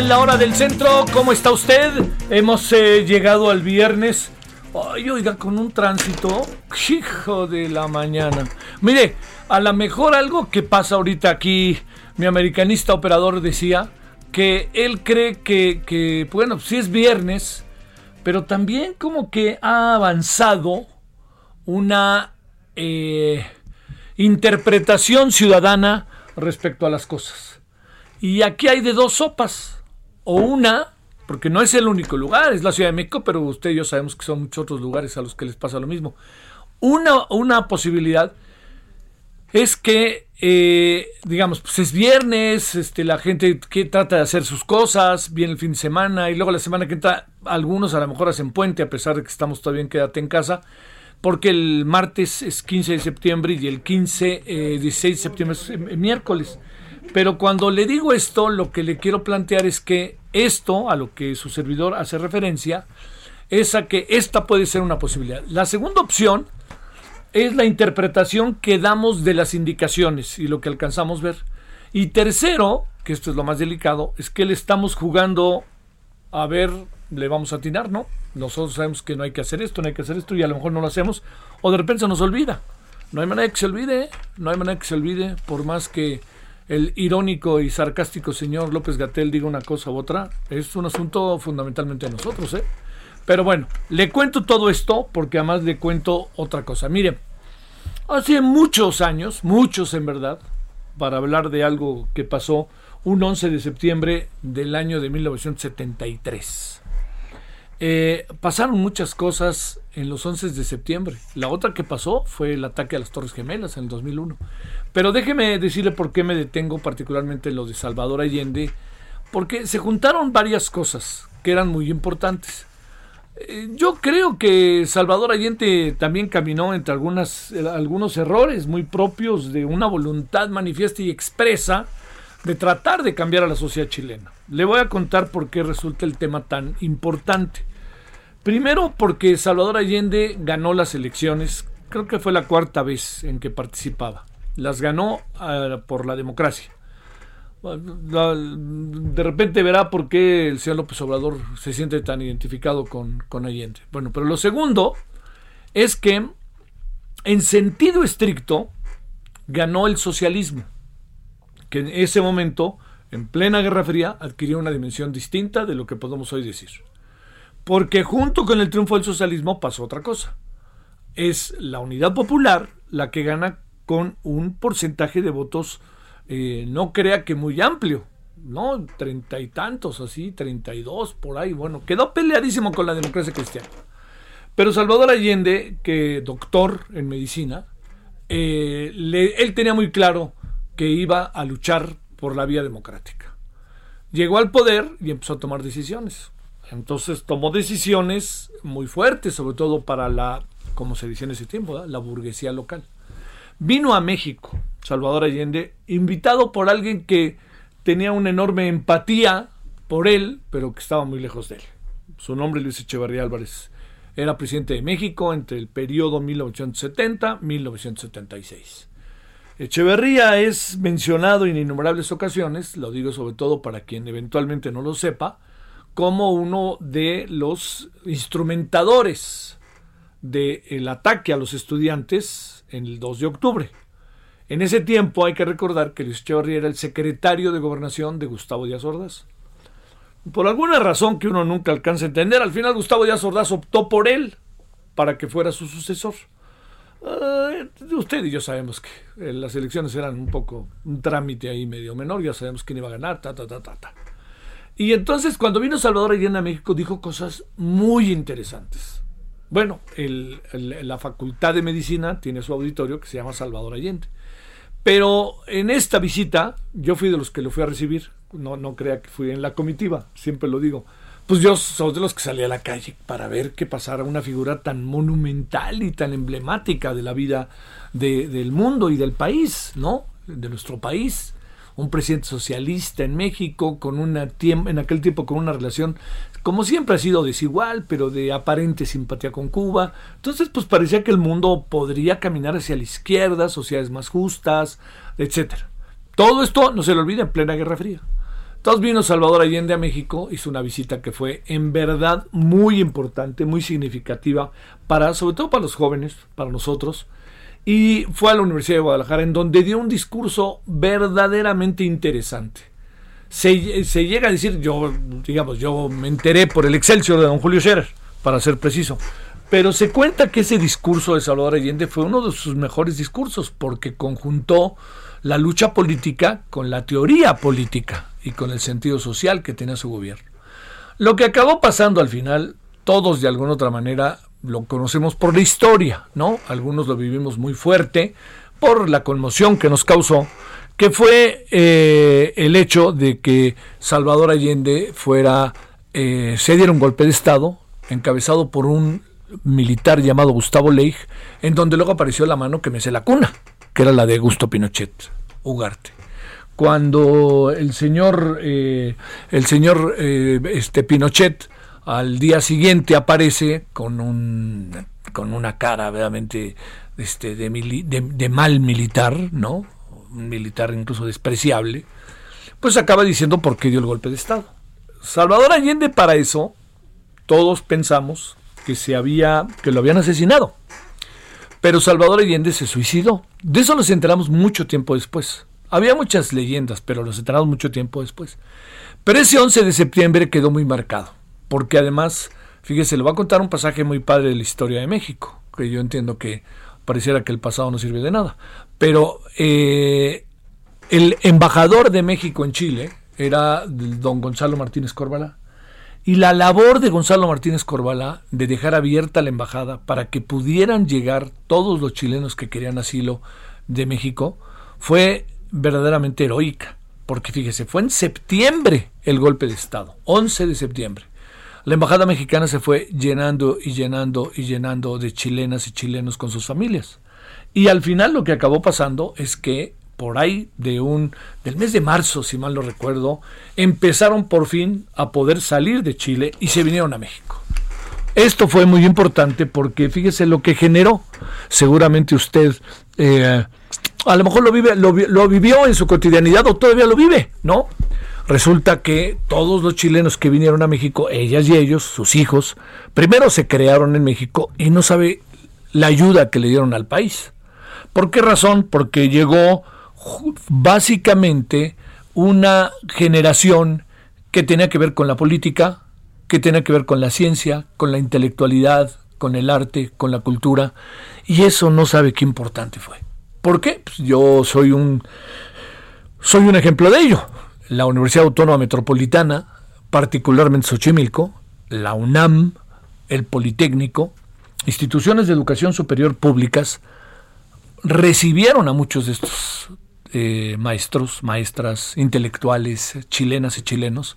En la hora del centro. ¿Cómo está usted? Hemos eh, llegado al viernes. Ay, oiga, con un tránsito. Hijo de la mañana. Mire, a lo mejor algo que pasa ahorita aquí, mi americanista operador decía que él cree que, bueno, sí es viernes, pero también como que ha avanzado una eh, interpretación ciudadana respecto a las cosas. Y aquí hay de dos sopas o una, porque no es el único lugar, es la Ciudad de México, pero usted y yo sabemos que son muchos otros lugares a los que les pasa lo mismo. Una, una posibilidad es que, eh, digamos, pues es viernes, este, la gente que trata de hacer sus cosas, viene el fin de semana y luego la semana que entra, algunos a lo mejor hacen puente, a pesar de que estamos todavía en quédate en casa, porque el martes es 15 de septiembre y el 15, eh, 16 de septiembre es eh, miércoles. Pero cuando le digo esto, lo que le quiero plantear es que esto, a lo que su servidor hace referencia, es a que esta puede ser una posibilidad. La segunda opción es la interpretación que damos de las indicaciones y lo que alcanzamos a ver. Y tercero, que esto es lo más delicado, es que le estamos jugando a ver, le vamos a atinar, ¿no? Nosotros sabemos que no hay que hacer esto, no hay que hacer esto y a lo mejor no lo hacemos o de repente se nos olvida. No hay manera que se olvide, ¿eh? no hay manera que se olvide, por más que el irónico y sarcástico señor López Gatel diga una cosa u otra, es un asunto fundamentalmente de nosotros, ¿eh? Pero bueno, le cuento todo esto porque además le cuento otra cosa. Mire, hace muchos años, muchos en verdad, para hablar de algo que pasó un 11 de septiembre del año de 1973. Eh, pasaron muchas cosas en los 11 de septiembre. La otra que pasó fue el ataque a las Torres Gemelas en el 2001. Pero déjeme decirle por qué me detengo particularmente en lo de Salvador Allende. Porque se juntaron varias cosas que eran muy importantes. Eh, yo creo que Salvador Allende también caminó entre algunas, eh, algunos errores muy propios de una voluntad manifiesta y expresa de tratar de cambiar a la sociedad chilena. Le voy a contar por qué resulta el tema tan importante. Primero porque Salvador Allende ganó las elecciones, creo que fue la cuarta vez en que participaba. Las ganó uh, por la democracia. De repente verá por qué el señor López Obrador se siente tan identificado con, con Allende. Bueno, pero lo segundo es que en sentido estricto ganó el socialismo, que en ese momento, en plena Guerra Fría, adquirió una dimensión distinta de lo que podemos hoy decir. Porque junto con el triunfo del socialismo pasó otra cosa. Es la unidad popular la que gana con un porcentaje de votos, eh, no crea que muy amplio, ¿no? Treinta y tantos, así, treinta y dos, por ahí. Bueno, quedó peleadísimo con la democracia cristiana. Pero Salvador Allende, que doctor en medicina, eh, él tenía muy claro que iba a luchar por la vía democrática. Llegó al poder y empezó a tomar decisiones. Entonces tomó decisiones muy fuertes, sobre todo para la, como se dice en ese tiempo, la burguesía local. Vino a México, Salvador Allende, invitado por alguien que tenía una enorme empatía por él, pero que estaba muy lejos de él. Su nombre Luis Echeverría Álvarez. era presidente de México entre el periodo 1970-1976. Echeverría es mencionado en innumerables ocasiones, lo digo sobre todo para quien eventualmente no lo sepa, como uno de los instrumentadores del ataque a los estudiantes en el 2 de octubre. En ese tiempo hay que recordar que Luis Echeverría era el secretario de gobernación de Gustavo Díaz Ordaz. Por alguna razón que uno nunca alcanza a entender, al final Gustavo Díaz Ordaz optó por él para que fuera su sucesor. Uh, usted y yo sabemos que eh, las elecciones eran un poco un trámite ahí medio menor, ya sabemos quién iba a ganar, ta, ta, ta, ta. Y entonces cuando vino Salvador Allende a México dijo cosas muy interesantes. Bueno, la Facultad de Medicina tiene su auditorio que se llama Salvador Allende. Pero en esta visita yo fui de los que lo fui a recibir. No, no crea que fui en la comitiva, siempre lo digo pues yo soy de los que salí a la calle para ver qué pasara una figura tan monumental y tan emblemática de la vida del mundo y del país, ¿no? De nuestro país. Un presidente socialista en México, con una en aquel tiempo con una relación, como siempre ha sido desigual, pero de aparente simpatía con Cuba. Entonces, pues parecía que el mundo podría caminar hacia la izquierda, sociedades más justas, etcétera. Todo esto no se lo olvida en plena Guerra Fría. Entonces vino Salvador Allende a México, hizo una visita que fue en verdad muy importante, muy significativa, para, sobre todo para los jóvenes, para nosotros, y fue a la Universidad de Guadalajara en donde dio un discurso verdaderamente interesante. Se, se, llega a decir, yo, digamos, yo me enteré por el Excelsior de don Julio Scherer, para ser preciso, pero se cuenta que ese discurso de Salvador Allende fue uno de sus mejores discursos, porque conjuntó la lucha política con la teoría política y con el sentido social que tenía su gobierno. Lo que acabó pasando al final, todos de alguna otra manera lo conocemos por la historia, ¿no? Algunos lo vivimos muy fuerte por la conmoción que nos causó, que fue eh, el hecho de que Salvador Allende fuera, eh, se diera un golpe de Estado encabezado por un militar llamado Gustavo Leigh, en donde luego apareció la mano que me la cuna, que era la de Augusto Pinochet Ugarte cuando el señor, eh, el señor eh, este Pinochet al día siguiente aparece con un con una cara verdaderamente este, de, mal militar, ¿no? Un militar incluso despreciable, pues acaba diciendo por qué dio el golpe de Estado. Salvador Allende para eso, todos pensamos que se había, que lo habían asesinado. Pero Salvador Allende se suicidó. De eso nos enteramos mucho tiempo después. Había muchas leyendas, pero los enteramos mucho tiempo después. Pero ese 11 de septiembre quedó muy marcado, porque además, fíjese, le voy a contar un pasaje muy padre de la historia de México, que yo entiendo que pareciera que el pasado no sirve de nada. Pero eh, el embajador de México en Chile era don Gonzalo Martínez Corbalá. Y la labor de Gonzalo Martínez Corbalá de dejar abierta la embajada para que pudieran llegar todos los chilenos que querían asilo de México fue verdaderamente heroica, porque fíjese, fue en septiembre el golpe de Estado, 11 de septiembre. La embajada mexicana se fue llenando y llenando y llenando de chilenas y chilenos con sus familias. Y al final lo que acabó pasando es que por ahí de un del mes de marzo, si mal no recuerdo, empezaron por fin a poder salir de Chile y se vinieron a México. Esto fue muy importante porque fíjese lo que generó. Seguramente usted eh, a lo mejor lo, vive, lo, vivió en su cotidianidad o todavía lo vive, ¿no? Resulta que todos los chilenos que vinieron a México, ellas y ellos, sus hijos, primero se crearon en México y no sabe la ayuda que le dieron al país. ¿Por qué razón? Porque llegó básicamente una generación que tenía que ver con la política, que tenía que ver con la ciencia, con la intelectualidad, con el arte, con la cultura, y eso no sabe qué importante fue. ¿Por qué? Pues yo soy un, soy un ejemplo de ello. La Universidad Autónoma Metropolitana, particularmente Xochimilco, la UNAM, el Politécnico, instituciones de educación superior públicas, recibieron a muchos de estos eh, maestros, maestras, intelectuales, chilenas y chilenos,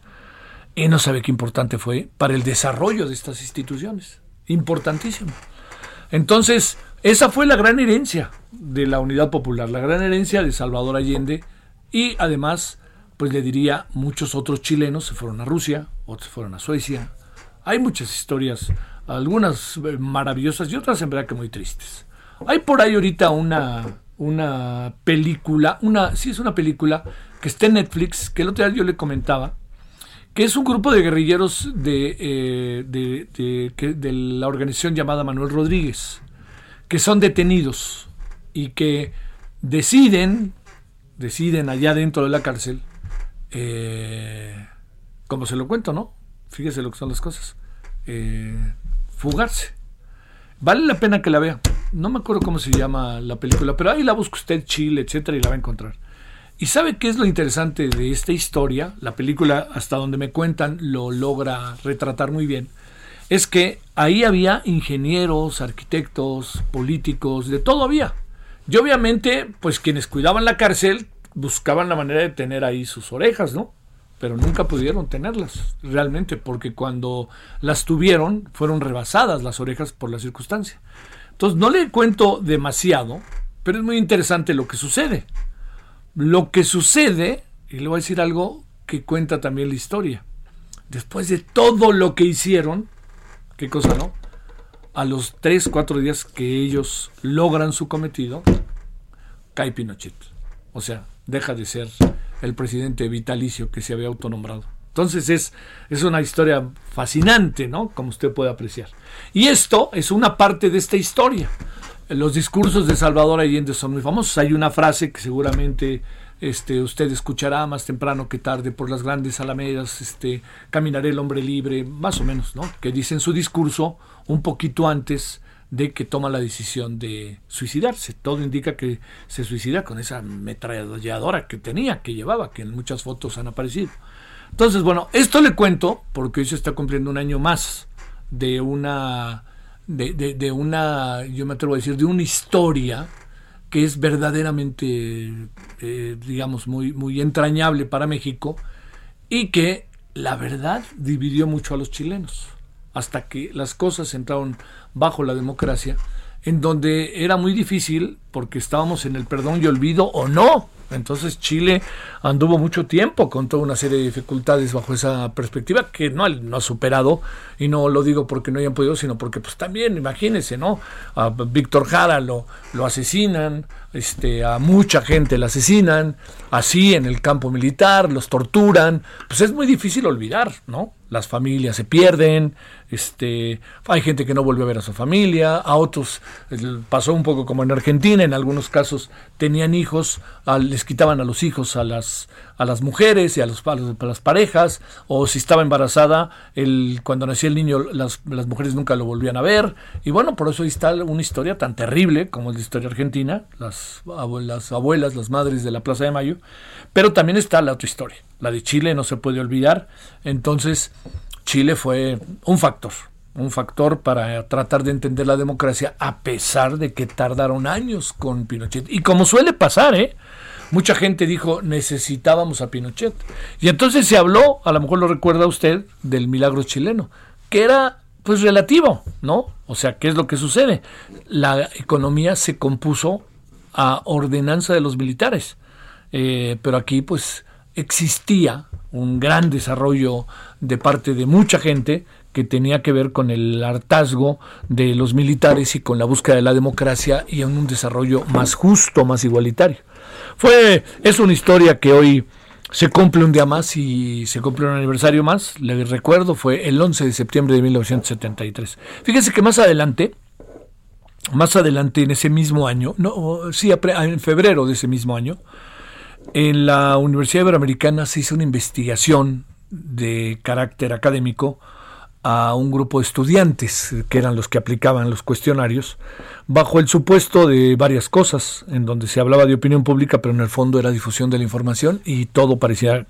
y no sabe qué importante fue para el desarrollo de estas instituciones. Importantísimo. Entonces, esa fue la gran herencia de la Unidad Popular, la gran herencia de Salvador Allende y además, pues le diría, muchos otros chilenos se fueron a Rusia, otros fueron a Suecia. Hay muchas historias algunas eh, maravillosas y otras en verdad que muy tristes. Hay por ahí ahorita una, una película, una, sí es una película que está en Netflix, que el otro día yo le comentaba, que es un grupo de guerrilleros de, eh, de, de, la organización llamada Manuel Rodríguez, que son detenidos y que deciden, deciden allá dentro de la cárcel, eh, como se lo cuento, ¿no? Fíjese lo que son las cosas, eh, fugarse. Vale la pena que la vea. No me acuerdo cómo se llama la película, pero ahí la busca usted, Chile, etcétera, y la va a encontrar. ¿Y sabe qué es lo interesante de esta historia? La película, hasta donde me cuentan, lo logra retratar muy bien. Es que ahí había ingenieros, arquitectos, políticos, de todo había. Y obviamente, pues quienes cuidaban la cárcel buscaban la manera de tener ahí sus orejas, ¿no? Pero nunca pudieron tenerlas, realmente, porque cuando las tuvieron, fueron rebasadas las orejas por la circunstancia. Entonces, no le cuento demasiado, pero es muy interesante lo que sucede. Lo que sucede, y le voy a decir algo que cuenta también la historia, después de todo lo que hicieron, qué cosa no, a los 3, 4 días que ellos logran su cometido, cae Pinochet. O sea, deja de ser el presidente vitalicio que se había autonombrado. Entonces es, es una historia fascinante, ¿no? Como usted puede apreciar. Y esto es una parte de esta historia los discursos de Salvador Allende son muy famosos. Hay una frase que seguramente este, usted escuchará más temprano que tarde por las grandes alamedas, este, caminaré el hombre libre, más o menos, ¿no? Que dice en su discurso un poquito antes de que toma la decisión de suicidarse. Todo indica que se suicida con esa metralladora que tenía, que llevaba, que en muchas fotos han aparecido. Entonces, bueno, esto le cuento porque hoy se está cumpliendo un año más de una de, de, una, yo me atrevo a decir, de una historia que es verdaderamente, eh, digamos, muy, muy entrañable para México y que la verdad dividió mucho a los chilenos hasta que las cosas entraron bajo la democracia, en donde era muy difícil porque estábamos en el perdón y olvido o no. Entonces Chile anduvo mucho tiempo con toda una serie de dificultades bajo esa perspectiva que no, ha superado y no lo digo porque no hayan podido, sino porque pues también imagínense, ¿no? A Víctor Jara lo, lo asesinan, este, a mucha gente la asesinan, así en el campo militar, los torturan, pues es muy difícil olvidar, ¿no? Las familias se pierden, este, hay gente que no vuelve a ver a su familia, a otros pasó un poco como en Argentina, en algunos casos tenían hijos, les quitaban a los hijos a las, a las mujeres y a, los, las parejas, o si estaba embarazada, cuando nacía el niño las, las, mujeres nunca lo volvían a ver, y bueno, por eso ahí está una historia tan terrible como es la historia argentina, las abuelas, las madres de la Plaza de Mayo, pero también está la otra historia, la de Chile no se puede olvidar, entonces Chile fue un factor, un factor para tratar de entender la democracia a pesar de que tardaron años con Pinochet. Y como suele pasar, ¿eh? Mucha gente dijo necesitábamos a Pinochet. Y entonces se habló, a lo mejor lo recuerda usted, del milagro chileno, que era pues relativo, ¿no? O sea, ¿qué es lo que sucede? La economía se compuso a ordenanza de los militares. Eh, pero aquí pues existía un gran desarrollo de parte de mucha gente que tenía que ver con el hartazgo de los militares y con la búsqueda de la democracia y en un desarrollo más justo, más igualitario. Fue, es una historia que hoy se cumple un día más y se cumple un aniversario más. Le recuerdo, fue el 11 de septiembre de 1973. Fíjese que más adelante, más adelante en ese mismo año, no, sí, en febrero de ese mismo año, en la Universidad Iberoamericana se hizo una investigación de carácter académico a un grupo de estudiantes, que eran los que aplicaban los cuestionarios, bajo el supuesto de varias cosas, en donde se hablaba de opinión pública, pero en el fondo era difusión de la información y todo parecía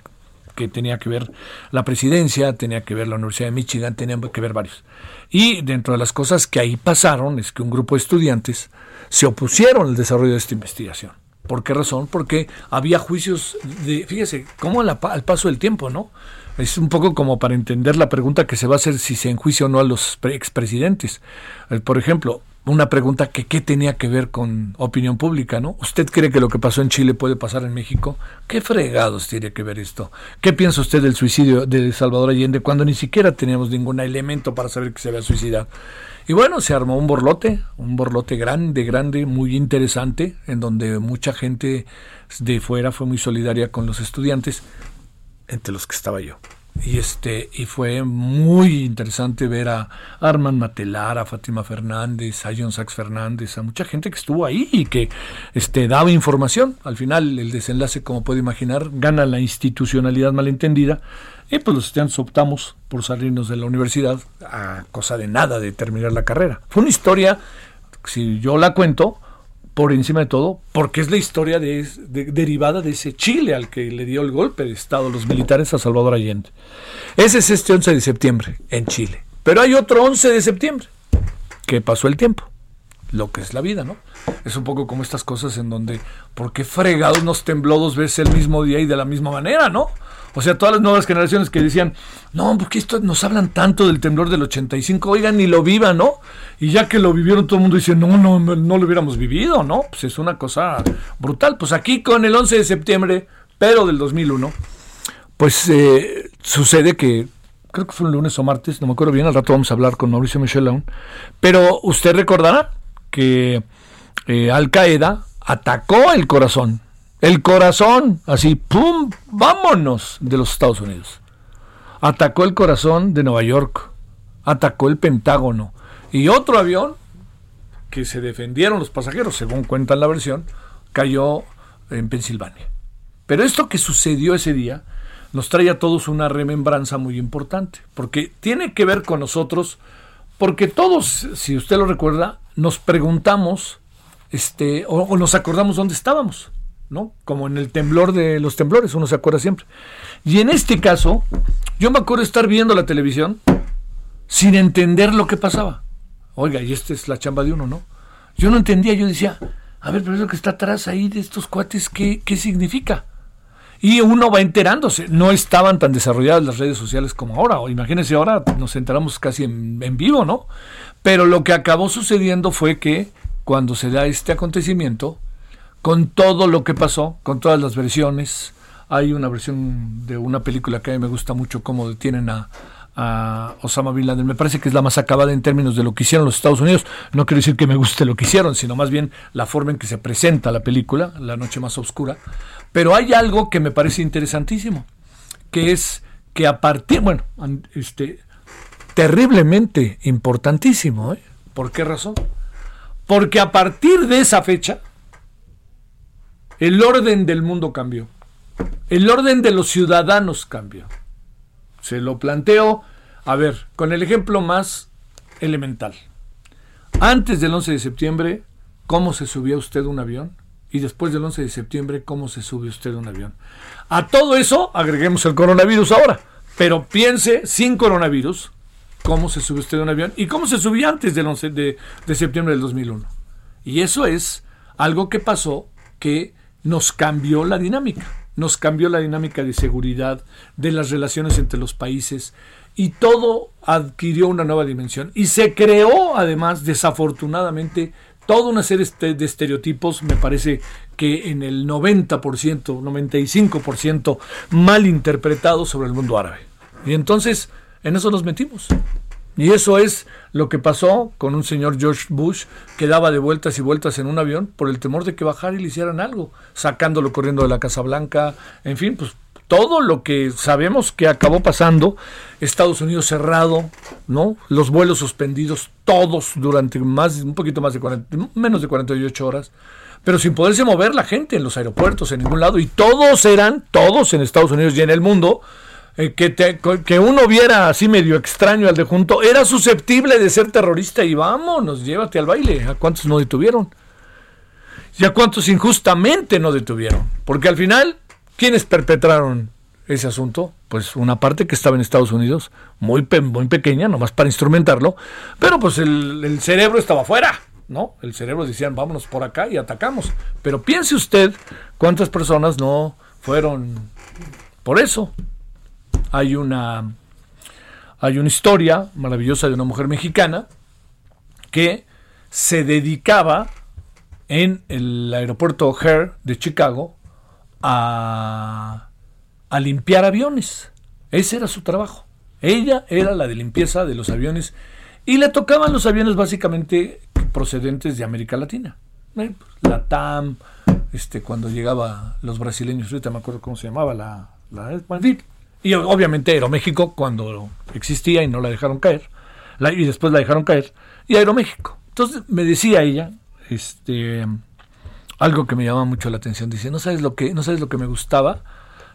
que tenía que ver la presidencia, tenía que ver la Universidad de Michigan, tenía que ver varios. Y dentro de las cosas que ahí pasaron es que un grupo de estudiantes se opusieron al desarrollo de esta investigación. ¿Por qué razón? Porque había juicios de, fíjese, cómo al paso del tiempo, ¿no? Es un poco como para entender la pregunta que se va a hacer si se enjuicia o no a los expresidentes. Eh, por ejemplo, una pregunta que qué tenía que ver con opinión pública, ¿no? ¿Usted cree que lo que pasó en Chile puede pasar en México? ¿Qué fregados tiene que ver esto? ¿Qué piensa usted del suicidio de Salvador Allende cuando ni siquiera teníamos ningún elemento para saber que se había suicidado? Y bueno, se armó un borlote, un borlote grande, grande, muy interesante, en donde mucha gente de fuera fue muy solidaria con los estudiantes, entre los que estaba yo. Y este, y fue muy interesante ver a Arman Matelar, a Fátima Fernández, a John Sachs Fernández, a mucha gente que estuvo ahí y que este, daba información. Al final, el desenlace, como puede imaginar, gana la institucionalidad malentendida. Y pues los estudiantes optamos por salirnos de la universidad a cosa de nada de terminar la carrera. Fue una historia, si yo la cuento, por encima de todo, porque es la historia de, derivada de ese Chile al que le dio el golpe de Estado los militares a Salvador Allende. Ese es este 11 de septiembre en Chile. Pero hay otro 11 de septiembre, que pasó el tiempo, lo que es la vida, ¿no? Es un poco como estas cosas en donde, ¿por qué fregados nos tembló dos veces el mismo día y de la misma manera, ¿no? O sea, todas las nuevas generaciones que decían, no, porque esto nos hablan tanto del temblor del 85, oigan, ni lo vivan, ¿no? Y ya que lo vivieron, todo el mundo dice, no, no, no lo hubiéramos vivido, ¿no? Pues es una cosa brutal. Pues aquí con el 11 de septiembre, pero del 2001, pues eh, sucede que, creo que fue un lunes o martes, no me acuerdo bien, al rato vamos a hablar con Mauricio Michelón, pero usted recordará que eh, Al Qaeda atacó el corazón el corazón, así, ¡pum! ¡Vámonos! de los Estados Unidos. Atacó el corazón de Nueva York. Atacó el Pentágono. Y otro avión, que se defendieron los pasajeros, según cuentan la versión, cayó en Pensilvania. Pero esto que sucedió ese día nos trae a todos una remembranza muy importante, porque tiene que ver con nosotros, porque todos, si usted lo recuerda, nos preguntamos este, o, o nos acordamos dónde estábamos. ¿No? Como en el temblor de los temblores, uno se acuerda siempre. Y en este caso, yo me acuerdo estar viendo la televisión sin entender lo que pasaba. Oiga, y esta es la chamba de uno, ¿no? Yo no entendía, yo decía, a ver, pero eso que está atrás ahí de estos cuates, ¿qué, qué significa? Y uno va enterándose. No estaban tan desarrolladas las redes sociales como ahora. O imagínense, ahora nos enteramos casi en, en vivo, ¿no? Pero lo que acabó sucediendo fue que cuando se da este acontecimiento, con todo lo que pasó, con todas las versiones. Hay una versión de una película que a mí me gusta mucho, cómo detienen a, Osama Bin Laden. Me parece que es la más acabada en términos de lo que hicieron los Estados Unidos. No quiero decir que me guste lo que hicieron, sino más bien la forma en que se presenta la película, La Noche Más Oscura. Pero hay algo que me parece interesantísimo, que es que a partir, bueno, este, terriblemente importantísimo. ¿eh? ¿Por qué razón? Porque a partir de esa fecha, el orden del mundo cambió. El orden de los ciudadanos cambió. Se lo planteo, a ver, con el ejemplo más elemental. Antes del 11 de septiembre, ¿cómo se subía usted un avión? Y después del 11 de septiembre, ¿cómo se sube usted un avión? A todo eso agreguemos el coronavirus ahora. Pero piense, sin coronavirus, ¿cómo se sube usted un avión? ¿Y cómo se subía antes del 11 de, de septiembre del 2001? Y eso es algo que pasó que nos cambió la dinámica, nos cambió la dinámica de seguridad, de las relaciones entre los países y todo adquirió una nueva dimensión y se creó además desafortunadamente toda una serie de estereotipos, me parece que en el 90%, 95% mal interpretados sobre el mundo árabe. Y entonces en eso nos metimos. Y eso es lo que pasó con un señor George Bush que daba de vueltas y vueltas en un avión por el temor de que bajara y le hicieran algo, sacándolo corriendo de la Casa Blanca, en fin, pues todo lo que sabemos que acabó pasando, Estados Unidos cerrado, ¿no? Los vuelos suspendidos todos durante más un poquito más de 40, menos de 48 horas, pero sin poderse mover la gente en los aeropuertos en ningún lado y todos eran todos en Estados Unidos y en el mundo eh, que, uno viera así medio extraño al de junto, era susceptible de ser terrorista y vámonos, llévate al baile. ¿A cuántos no detuvieron? ¿Y a cuántos injustamente no detuvieron? Porque al final, ¿quiénes perpetraron ese asunto? Pues una parte que estaba en Estados Unidos, muy, muy pequeña, nomás para instrumentarlo, pero pues el, cerebro estaba fuera. ¿no? El cerebro decían, vámonos por acá y atacamos. Pero piense usted cuántas personas no fueron por eso, hay una, hay una historia maravillosa de una mujer mexicana que se dedicaba en el aeropuerto O'Hare de Chicago a, a limpiar aviones. Ese era su trabajo. Ella era la de limpieza de los aviones y le tocaban los aviones básicamente procedentes de América Latina. Eh, la TAM, este, cuando llegaba los brasileños, ahorita me acuerdo cómo se llamaba la, la y obviamente Aeroméxico cuando existía y no la dejaron caer, y después la dejaron caer, y Aeroméxico. Entonces me decía ella, este, algo que me llamaba mucho la atención, dice, no sabes lo que, no sabes lo que me gustaba,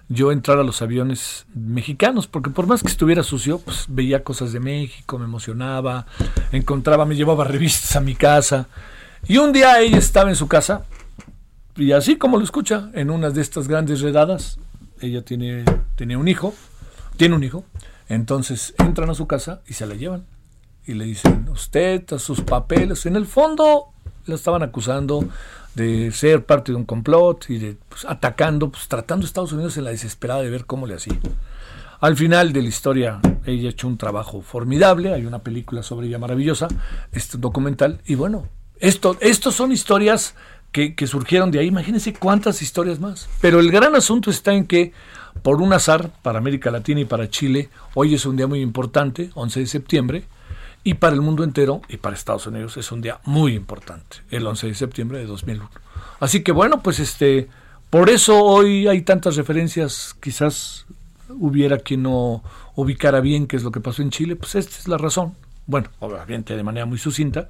yo entrar a los aviones mexicanos, porque por más que estuviera sucio, pues veía cosas de México, me emocionaba, encontraba, me llevaba revistas a mi casa. Y un día ella estaba en su casa, y así como lo escucha, en una de estas grandes redadas, ella tiene, tiene un hijo, tiene un hijo, entonces entran a su casa y se la llevan. Y le dicen, usted, a sus papeles, en el fondo la estaban acusando de ser parte de un complot y de pues, atacando, pues tratando a Estados Unidos en la desesperada de ver cómo le hacía. Al final de la historia, ella ha hecho un trabajo formidable, hay una película sobre ella maravillosa, este documental, y bueno, esto, estos son historias que, surgieron de ahí, imagínense cuántas historias más. Pero el gran asunto está en que, por un azar, para América Latina y para Chile, hoy es un día muy importante, 11 de septiembre, y para el mundo entero y para Estados Unidos es un día muy importante, el 11 de septiembre de 2001. Así que bueno, pues este, por eso hoy hay tantas referencias, quizás hubiera quien no ubicara bien qué es lo que pasó en Chile, pues esta es la razón. Bueno, obviamente de manera muy sucinta,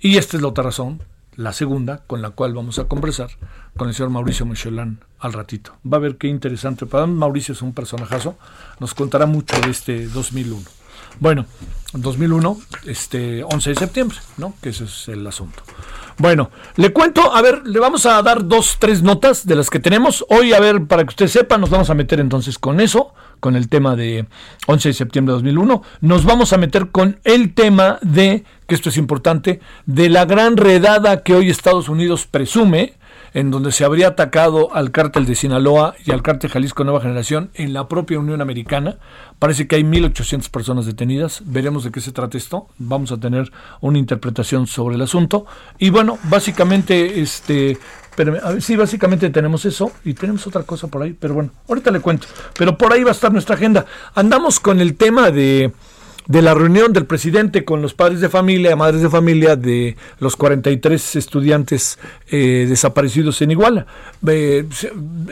y esta es la otra razón, la segunda, con la cual vamos a conversar con el señor Mauricio Michelán al ratito. Va a ver qué interesante. Para Mauricio es un personajazo, nos contará mucho de este 2001. Bueno, 2001, este 11 de septiembre, ¿no? Que ese es el asunto. Bueno, le cuento, a ver, le vamos a dar dos, tres notas de las que tenemos. Hoy, a ver, para que usted sepa, nos vamos a meter entonces con eso, con el tema de 11 de septiembre de 2001. Nos vamos a meter con el tema de, que esto es importante, de la gran redada que hoy Estados Unidos presume en donde se habría atacado al cártel de Sinaloa y al cártel Jalisco Nueva Generación en la propia Unión Americana. Parece que hay 1.800 personas detenidas. Veremos de qué se trata esto. Vamos a tener una interpretación sobre el asunto. Y bueno, básicamente, este, pero, sí, básicamente tenemos eso y tenemos otra cosa por ahí, pero bueno, ahorita le cuento. Pero por ahí va a estar nuestra agenda. Andamos con el tema de de la reunión del presidente con los padres de familia, madres de familia de los 43 estudiantes eh, desaparecidos en Iguala.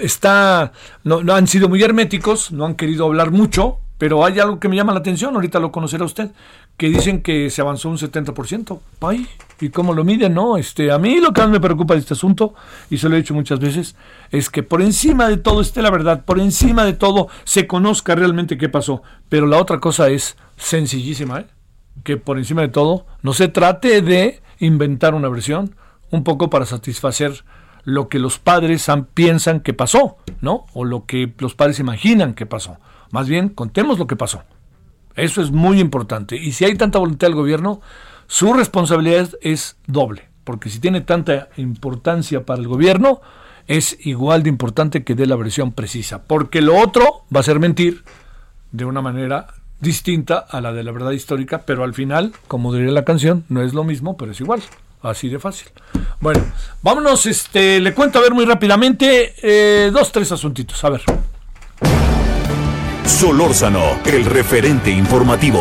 está, no, no, han sido muy herméticos, no han querido hablar mucho, pero hay algo que me llama la atención, ahorita lo conocerá usted, que dicen que se avanzó un 70%. Ay, ¿y cómo lo miden? No, este, a mí lo que más me preocupa de este asunto, y se lo he dicho muchas veces, es que por encima de todo esté la verdad, por encima de todo se conozca realmente qué pasó. Pero la otra cosa es sencillísima, ¿eh? que por encima de todo no se trate de inventar una versión un poco para satisfacer lo que los padres piensan que pasó, ¿no? O lo que los padres imaginan que pasó. Más bien, contemos lo que pasó. Eso es muy importante. Y si hay tanta voluntad del gobierno, su responsabilidad es doble. Porque si tiene tanta importancia para el gobierno, es igual de importante que dé la versión precisa. Porque lo otro va a ser mentir de una manera distinta a la de la verdad histórica, pero al final, como diría la canción, no es lo mismo, pero es igual. Así de fácil. Bueno, vámonos, este, le cuento a ver muy rápidamente eh, dos, tres asuntitos. A ver. Solórzano, el referente informativo.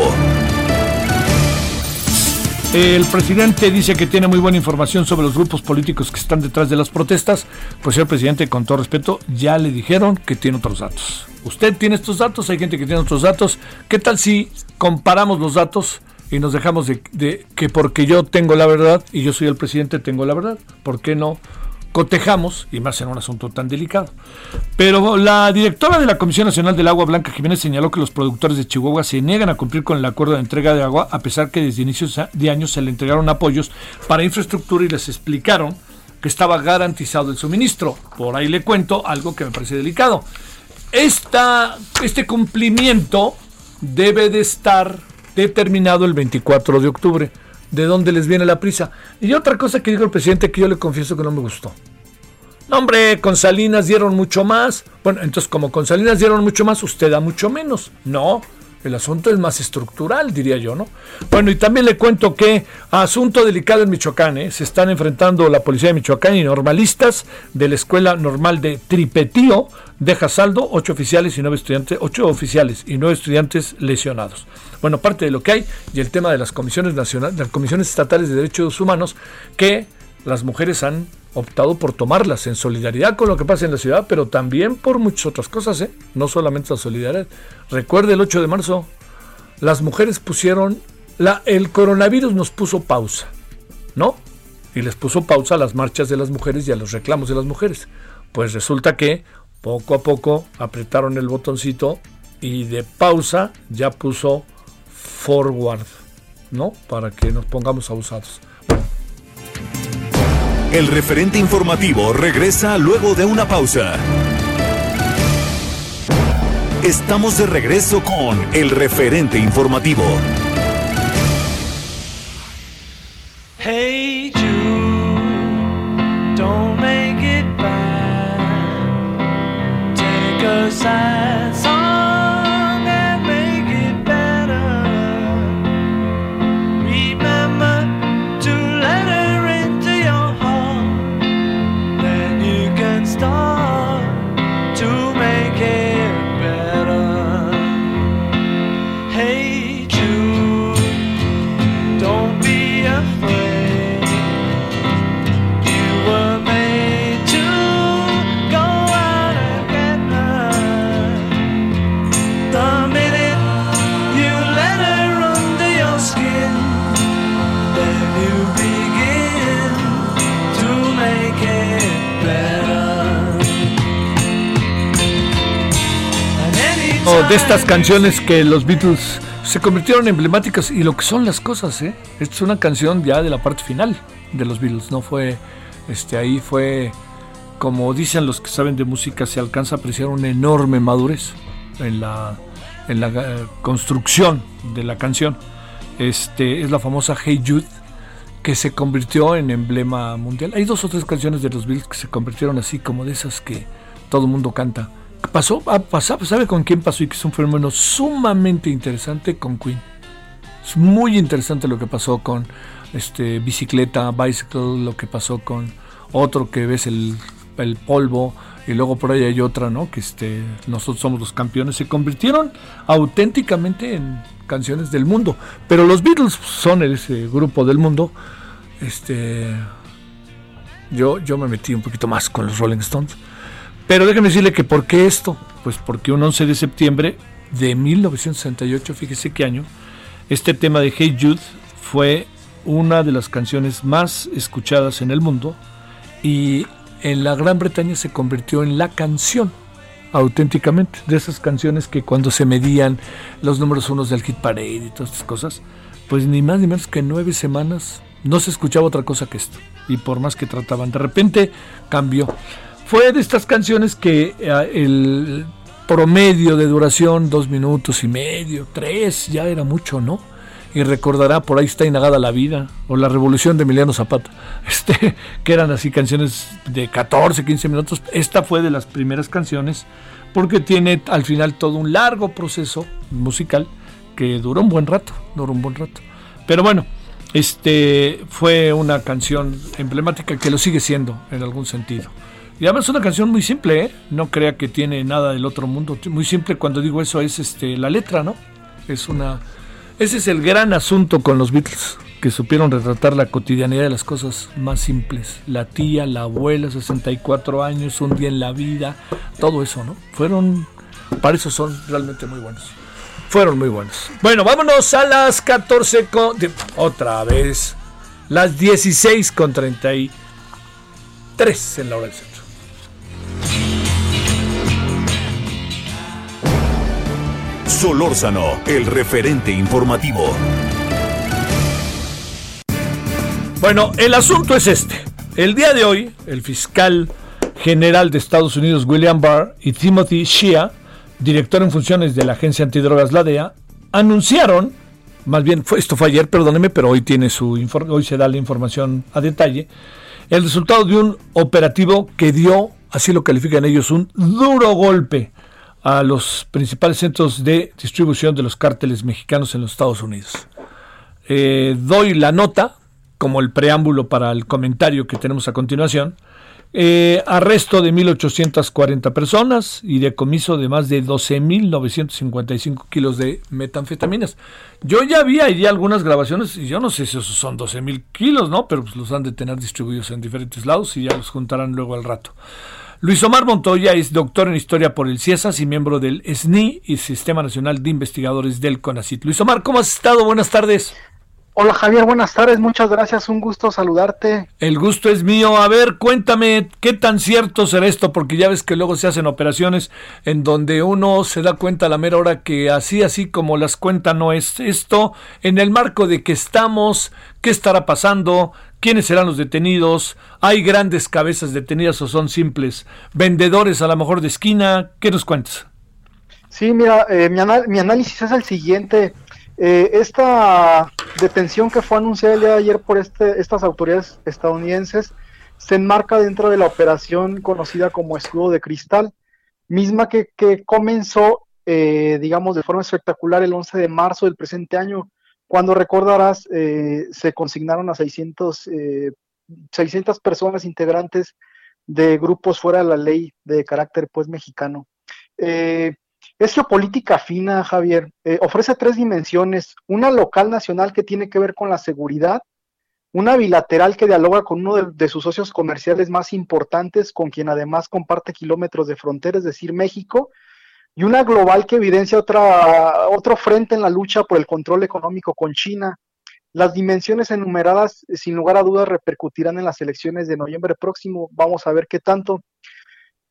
El presidente dice que tiene muy buena información sobre los grupos políticos que están detrás de las protestas. Pues señor presidente, con todo respeto, ya le dijeron que tiene otros datos. Usted tiene estos datos, hay gente que tiene otros datos. ¿Qué tal si comparamos los datos y nos dejamos de, de que porque yo tengo la verdad y yo soy el presidente tengo la verdad? ¿Por qué no cotejamos, y más en un asunto tan delicado. Pero la directora de la Comisión Nacional del Agua, Blanca Jiménez, señaló que los productores de Chihuahua se niegan a cumplir con el acuerdo de entrega de agua, a pesar que desde inicios de año se le entregaron apoyos para infraestructura y les explicaron que estaba garantizado el suministro. Por ahí le cuento algo que me parece delicado. Este cumplimiento debe de estar determinado el 24 de octubre de dónde les viene la prisa. Y otra cosa que dijo el presidente que yo le confieso que no me gustó. No, hombre, con Salinas dieron mucho más. Bueno, entonces como con Salinas dieron mucho más, usted da mucho menos. No, El asunto es más estructural, diría yo, ¿no? Bueno, y también le cuento que asunto delicado en Michoacán, ¿eh? se están enfrentando la policía de Michoacán y normalistas de la Escuela Normal de Tripetío, deja saldo, ocho oficiales y nueve estudiantes, ocho oficiales y nueve estudiantes lesionados. Bueno, parte de lo que hay y el tema de las comisiones nacionales, las comisiones estatales de derechos humanos que las mujeres han optado por tomarlas en solidaridad con lo que pasa en la ciudad, pero también por muchas otras cosas, ¿eh? no solamente la solidaridad. Recuerde el 8 de marzo, las mujeres pusieron, la, el coronavirus nos puso pausa, ¿no? Y les puso pausa a las marchas de las mujeres y a los reclamos de las mujeres. Pues resulta que poco a poco apretaron el botoncito y de pausa ya puso forward, ¿no? Para que nos pongamos abusados. El referente informativo regresa luego de una pausa. Estamos de regreso con el referente informativo. Hey de estas canciones que los Beatles se convirtieron en emblemáticas y lo que son las cosas, ¿eh? Esta es una canción ya de la parte final de los Beatles, no fue, este, ahí fue, como dicen los que saben de música, se alcanza a apreciar una enorme madurez en la, en la eh, construcción de la canción. Este, es la famosa Hey Jude, que se convirtió en emblema mundial. Hay dos o tres canciones de los Beatles que se convirtieron así como de esas que todo el mundo canta. Pasó, ah, pasó, ¿sabe con quién pasó? Y que es un fenómeno sumamente interesante con Queen. Es muy interesante lo que pasó con este bicicleta, bicycle, lo que pasó con otro que ves el, el polvo y luego por ahí hay otra, ¿no? Que este nosotros somos los campeones. Se convirtieron auténticamente en canciones del mundo. Pero los Beatles son ese grupo del mundo. Este yo, yo me metí un poquito más con los Rolling Stones. Pero déjeme decirle que ¿por qué esto? Pues porque un 11 de septiembre de 1968, fíjese qué año, este tema de Hey Jude fue una de las canciones más escuchadas en el mundo y en la Gran Bretaña se convirtió en la canción auténticamente de esas canciones que cuando se medían los números unos del hit parade y todas estas cosas pues ni más ni menos que nueve semanas no se escuchaba otra cosa que esto y por más que trataban de repente cambió fue de estas canciones que eh, el promedio de duración dos minutos y medio tres ya era mucho no y recordará por ahí está inagada la vida o la revolución de Emiliano Zapata. Este que eran así canciones de 14 15 minutos. Esta fue de las primeras canciones porque tiene al final todo un largo proceso musical que duró un buen rato duró un buen rato. Pero bueno este fue una canción emblemática que lo sigue siendo en algún sentido y además es una canción muy simple ¿eh? no crea que tiene nada del otro mundo muy simple cuando digo eso es este la letra no es una ese es el gran asunto con los Beatles, que supieron retratar la cotidianidad de las cosas más simples. La tía, la abuela, 64 años, un día en la vida, todo eso, ¿no? Fueron, para eso son realmente muy buenos. Fueron muy buenos. Bueno, vámonos a las 14 con... otra vez. Las 16 con 33 en la hora del centro. Solórzano, el referente informativo. Bueno, el asunto es este. El día de hoy, el fiscal general de Estados Unidos, William Barr, y Timothy Shea, director en funciones de la agencia antidrogas, la DEA, anunciaron, más bien, fue, esto fue ayer, perdóneme, pero hoy, tiene su, hoy se da la información a detalle, el resultado de un operativo que dio, así lo califican ellos, un duro golpe a los principales centros de distribución de los cárteles mexicanos en los Estados Unidos. Eh, doy la nota como el preámbulo para el comentario que tenemos a continuación. Eh, arresto de 1.840 personas y decomiso de más de 12.955 kilos de metanfetaminas. Yo ya vi ahí algunas grabaciones y yo no sé si esos son 12.000 kilos, ¿no? Pero pues los han de tener distribuidos en diferentes lados y ya los juntarán luego al rato. Luis Omar Montoya es doctor en historia por el CIESAS y miembro del SNI y Sistema Nacional de Investigadores del CONACIT. Luis Omar, ¿cómo has estado? Buenas tardes. Hola Javier, buenas tardes, muchas gracias, un gusto saludarte. El gusto es mío. A ver, cuéntame qué tan cierto será esto, porque ya ves que luego se hacen operaciones en donde uno se da cuenta a la mera hora que así, así como las cuentan no es esto, en el marco de que estamos, qué estará pasando, quiénes serán los detenidos, hay grandes cabezas detenidas o son simples vendedores a lo mejor de esquina, ¿qué nos cuentas? Sí, mira, eh, mi, análisis es el siguiente. Eh, esta detención que fue anunciada el día de ayer por este, estas autoridades estadounidenses se enmarca dentro de la operación conocida como Escudo de Cristal, misma que, que comenzó, eh, digamos, de forma espectacular el 11 de marzo del presente año, cuando recordarás, eh, se consignaron a 600, eh, 600 personas integrantes de grupos fuera de la ley de carácter pues mexicano. Eh, es geopolítica fina, Javier. Eh, ofrece tres dimensiones. Una local nacional que tiene que ver con la seguridad, una bilateral que dialoga con uno de, de sus socios comerciales más importantes, con quien además comparte kilómetros de frontera, es decir, México, y una global que evidencia otra, otro frente en la lucha por el control económico con China. Las dimensiones enumeradas, eh, sin lugar a dudas, repercutirán en las elecciones de noviembre próximo. Vamos a ver qué tanto.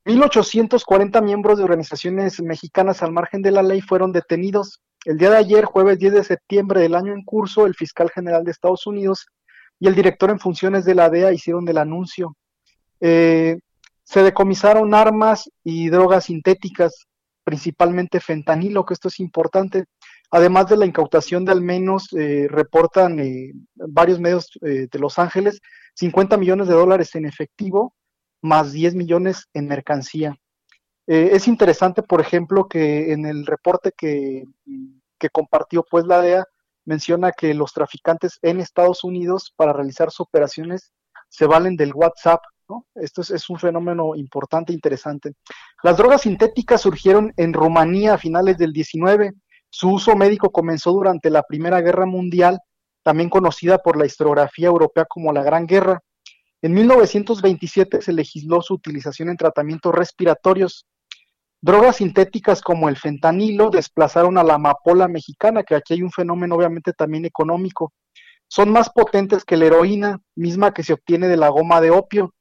1.840 miembros de organizaciones mexicanas al margen de la ley fueron detenidos. El día de ayer, jueves 10 de septiembre del año en curso, el fiscal general de Estados Unidos y el director en funciones de la DEA hicieron el anuncio. Eh, se decomisaron armas y drogas sintéticas, principalmente fentanilo, que esto es importante. Además de la incautación de al menos, eh, reportan eh, varios medios eh, de Los Ángeles, 50 millones de dólares en efectivo, más 10 millones en mercancía. Es interesante, por ejemplo, que en el reporte que, que compartió pues la DEA menciona que los traficantes en Estados Unidos para realizar sus operaciones se valen del WhatsApp. Esto es, un fenómeno importante, interesante. Las drogas sintéticas surgieron en Rumanía a finales del 19. Su uso médico comenzó durante la Primera Guerra Mundial, también conocida por la historiografía europea como la Gran Guerra. En 1927 se legisló su utilización en tratamientos respiratorios. Drogas sintéticas como el fentanilo desplazaron a la amapola mexicana, que aquí hay un fenómeno obviamente también económico. Son más potentes que la heroína, misma que se obtiene de la goma de opio.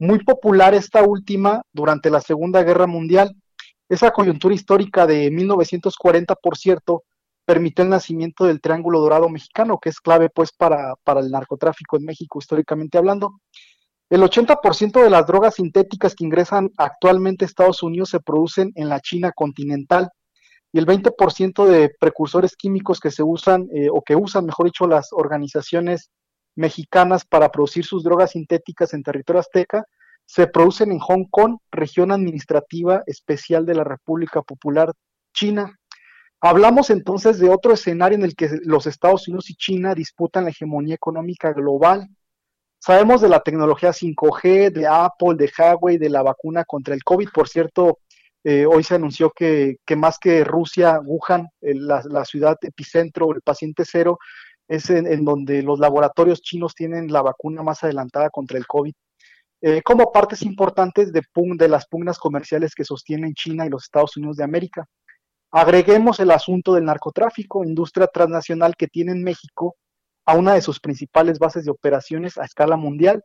Muy popular esta última durante la Segunda Guerra Mundial. Esa coyuntura histórica de 1940, por cierto, permitió el nacimiento del Triángulo Dorado Mexicano, que es clave pues para, el narcotráfico en México históricamente hablando. El 80% de las drogas sintéticas que ingresan actualmente a Estados Unidos se producen en la China continental y el 20% de precursores químicos que se usan eh, o que usan, mejor dicho, las organizaciones mexicanas para producir sus drogas sintéticas en territorio azteca se producen en Hong Kong, región administrativa especial de la República Popular China. Hablamos entonces de otro escenario en el que los Estados Unidos y China disputan la hegemonía económica global. Sabemos de la tecnología 5G, de Apple, de Huawei, de la vacuna contra el COVID. Por cierto, eh, hoy se anunció que, más que Rusia, Wuhan, la, la, ciudad epicentro, el paciente cero, es en, donde los laboratorios chinos tienen la vacuna más adelantada contra el COVID. Eh, como partes importantes de, de las pugnas comerciales que sostienen China y los Estados Unidos de América. Agreguemos el asunto del narcotráfico, industria transnacional que tiene en México a una de sus principales bases de operaciones a escala mundial.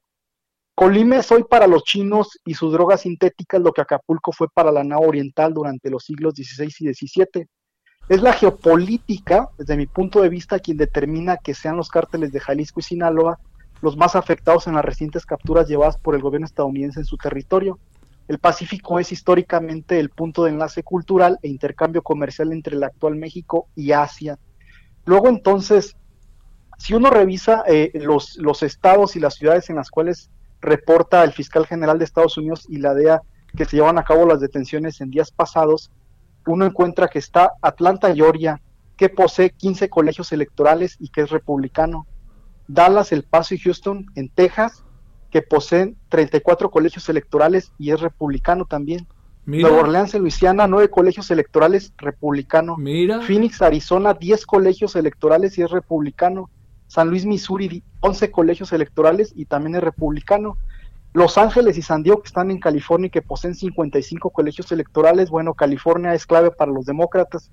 Colima es hoy para los chinos y sus drogas sintéticas lo que Acapulco fue para la nao oriental durante los siglos XVI y XVII. Es la geopolítica, desde mi punto de vista, quien determina que sean los cárteles de Jalisco y Sinaloa los más afectados en las recientes capturas llevadas por el gobierno estadounidense en su territorio. El Pacífico es históricamente el punto de enlace cultural e intercambio comercial entre el actual México y Asia. Luego entonces, si uno revisa eh, los, los estados y las ciudades en las cuales reporta el fiscal general de Estados Unidos y la DEA que se llevan a cabo las detenciones en días pasados, uno encuentra que está Atlanta, Georgia, que posee 15 colegios electorales y que es republicano. Dallas, El Paso y Houston, en Texas, que poseen 34 colegios electorales y es republicano también. Mira. Nueva Orleans, en Luisiana, 9 colegios electorales, republicano. Mira. Phoenix, Arizona, 10 colegios electorales y es republicano. San Luis, Missouri, 11 colegios electorales y también es republicano. Los Ángeles y San Diego, que están en California y que poseen 55 colegios electorales, bueno, California es clave para los demócratas.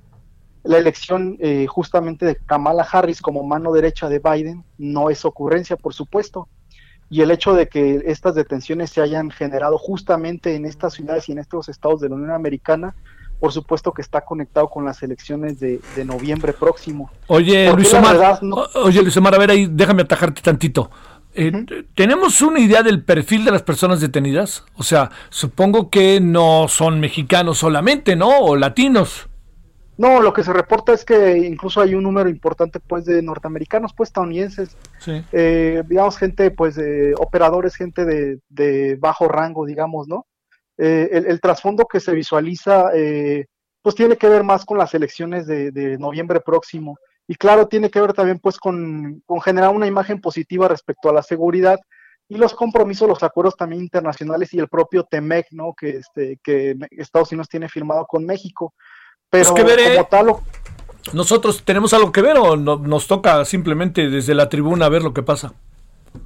La elección eh, justamente de Kamala Harris como mano derecha de Biden no es ocurrencia, por supuesto. Y el hecho de que estas detenciones se hayan generado justamente en estas ciudades y en estos estados de la Unión Americana, por supuesto que está conectado con las elecciones de, de noviembre próximo. Oye, ¿Por qué Luis Omar, no- oye, Luis Omar, a ver ahí, déjame atajarte tantito. Eh, ¿Tenemos una idea del perfil de las personas detenidas? O sea, supongo que no son mexicanos solamente, ¿no? O latinos. No, lo que se reporta es que incluso hay un número importante pues de norteamericanos, pues estadounidenses, Sí. eh, digamos gente pues de operadores, gente de, de bajo rango, digamos, ¿no? Eh, el, el trasfondo que se visualiza eh, pues tiene que ver más con las elecciones de, de noviembre próximo y claro, tiene que ver también pues con, con generar una imagen positiva respecto a la seguridad y los compromisos, los acuerdos también internacionales y el propio TEMEC, ¿no? Que, este, que Estados Unidos tiene firmado con México. Pero Pues que veré. como tal, lo- ¿Nosotros tenemos algo que ver o no- nos toca simplemente desde la tribuna ver lo que pasa?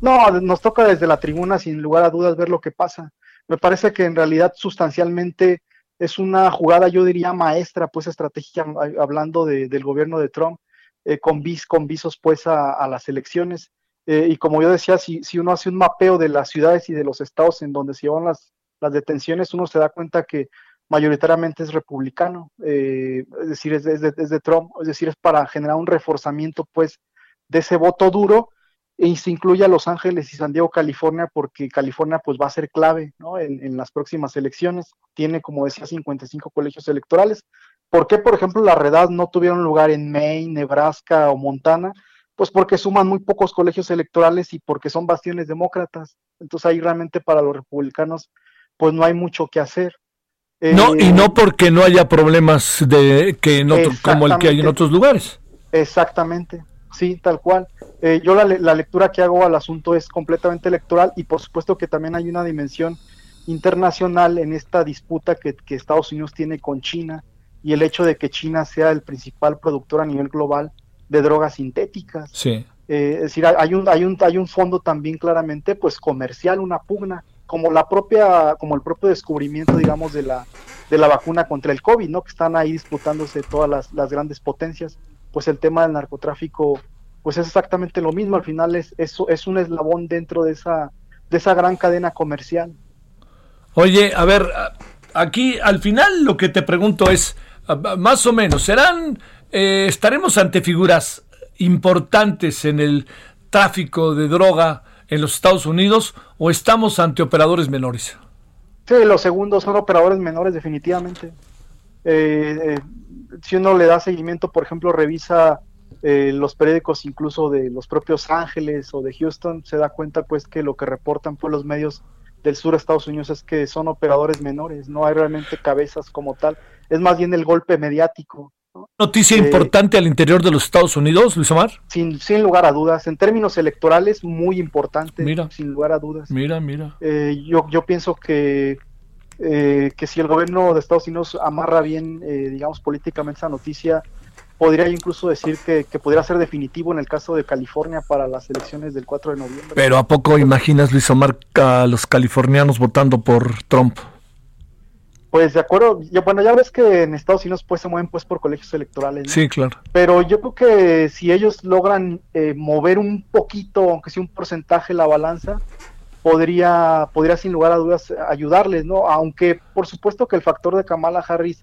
No, nos toca desde la tribuna sin lugar a dudas ver lo que pasa. Me parece que en realidad sustancialmente es una jugada, yo diría, maestra, pues estratégica, hablando de- del gobierno de Trump, eh, con, vis, con visos pues a, las elecciones. Eh, y como yo decía, si, si uno hace un mapeo de las ciudades y de los estados en donde se llevan las, las detenciones, uno se da cuenta que mayoritariamente es republicano, eh, es decir, es de, es de- es de Trump, es decir, es para generar un reforzamiento pues de ese voto duro y se incluye a Los Ángeles y San Diego, California, porque California pues va a ser clave ¿no? en, en las próximas elecciones. Tiene, como decía, 55 colegios electorales. ¿Por qué, por ejemplo, las redadas no tuvieron lugar en Maine, Nebraska o Montana? Pues porque suman muy pocos colegios electorales y porque son bastiones demócratas. Entonces ahí realmente para los republicanos pues no hay mucho que hacer. No, y Eh, no porque no haya problemas de que en otro- como el que hay en otros lugares. Exactamente, sí, tal cual. Eh, yo la, la lectura que hago al asunto es completamente electoral y por supuesto que también hay una dimensión internacional en esta disputa que, que Estados Unidos tiene con China y el hecho de que China sea el principal productor a nivel global de drogas sintéticas. Sí. Eh, es decir, hay- hay un, hay, un, hay un fondo también claramente pues comercial, una pugna, como la propia, como el propio descubrimiento, digamos, de la, de la vacuna contra el COVID, ¿no? Que están ahí disputándose todas las, las grandes potencias. Pues el tema del narcotráfico, pues es exactamente lo mismo. Al final es, es, es un eslabón dentro de esa, de esa gran cadena comercial. Oye, a ver, aquí al final lo que te pregunto es, más o menos, ¿serán, eh, estaremos ante figuras importantes en el tráfico de droga en los Estados Unidos o estamos ante operadores menores? Sí, los segundos son operadores menores, definitivamente. Eh, eh, si uno le da seguimiento, por ejemplo, revisa eh, los periódicos incluso de los propios Ángeles o de Houston, se da cuenta pues que lo que reportan pues los medios del sur de Estados Unidos es que son operadores menores, no hay realmente cabezas como tal, es más bien el golpe mediático, ¿no? Noticia Eh, importante al interior de los Estados Unidos, Luis Omar. sin, sin lugar a dudas, en términos electorales muy importante, Mira. sin lugar a dudas. Mira, mira. Eh, yo, yo pienso que, eh, que si el gobierno de Estados Unidos amarra bien, eh, digamos, políticamente esa noticia, podría incluso decir que, que podría ser definitivo en el caso de California para las elecciones del 4 de noviembre. Pero ¿a poco imaginas, Luis Omar, a los californianos votando por Trump? Pues de acuerdo, ya- bueno, ya ves que en Estados Unidos pues se mueven pues por colegios electorales, ¿no? Sí, claro. pero yo creo que si ellos logran eh, mover un poquito, aunque sea un porcentaje la balanza, podría, podría sin lugar a dudas ayudarles, ¿no? Aunque por supuesto que el factor de Kamala Harris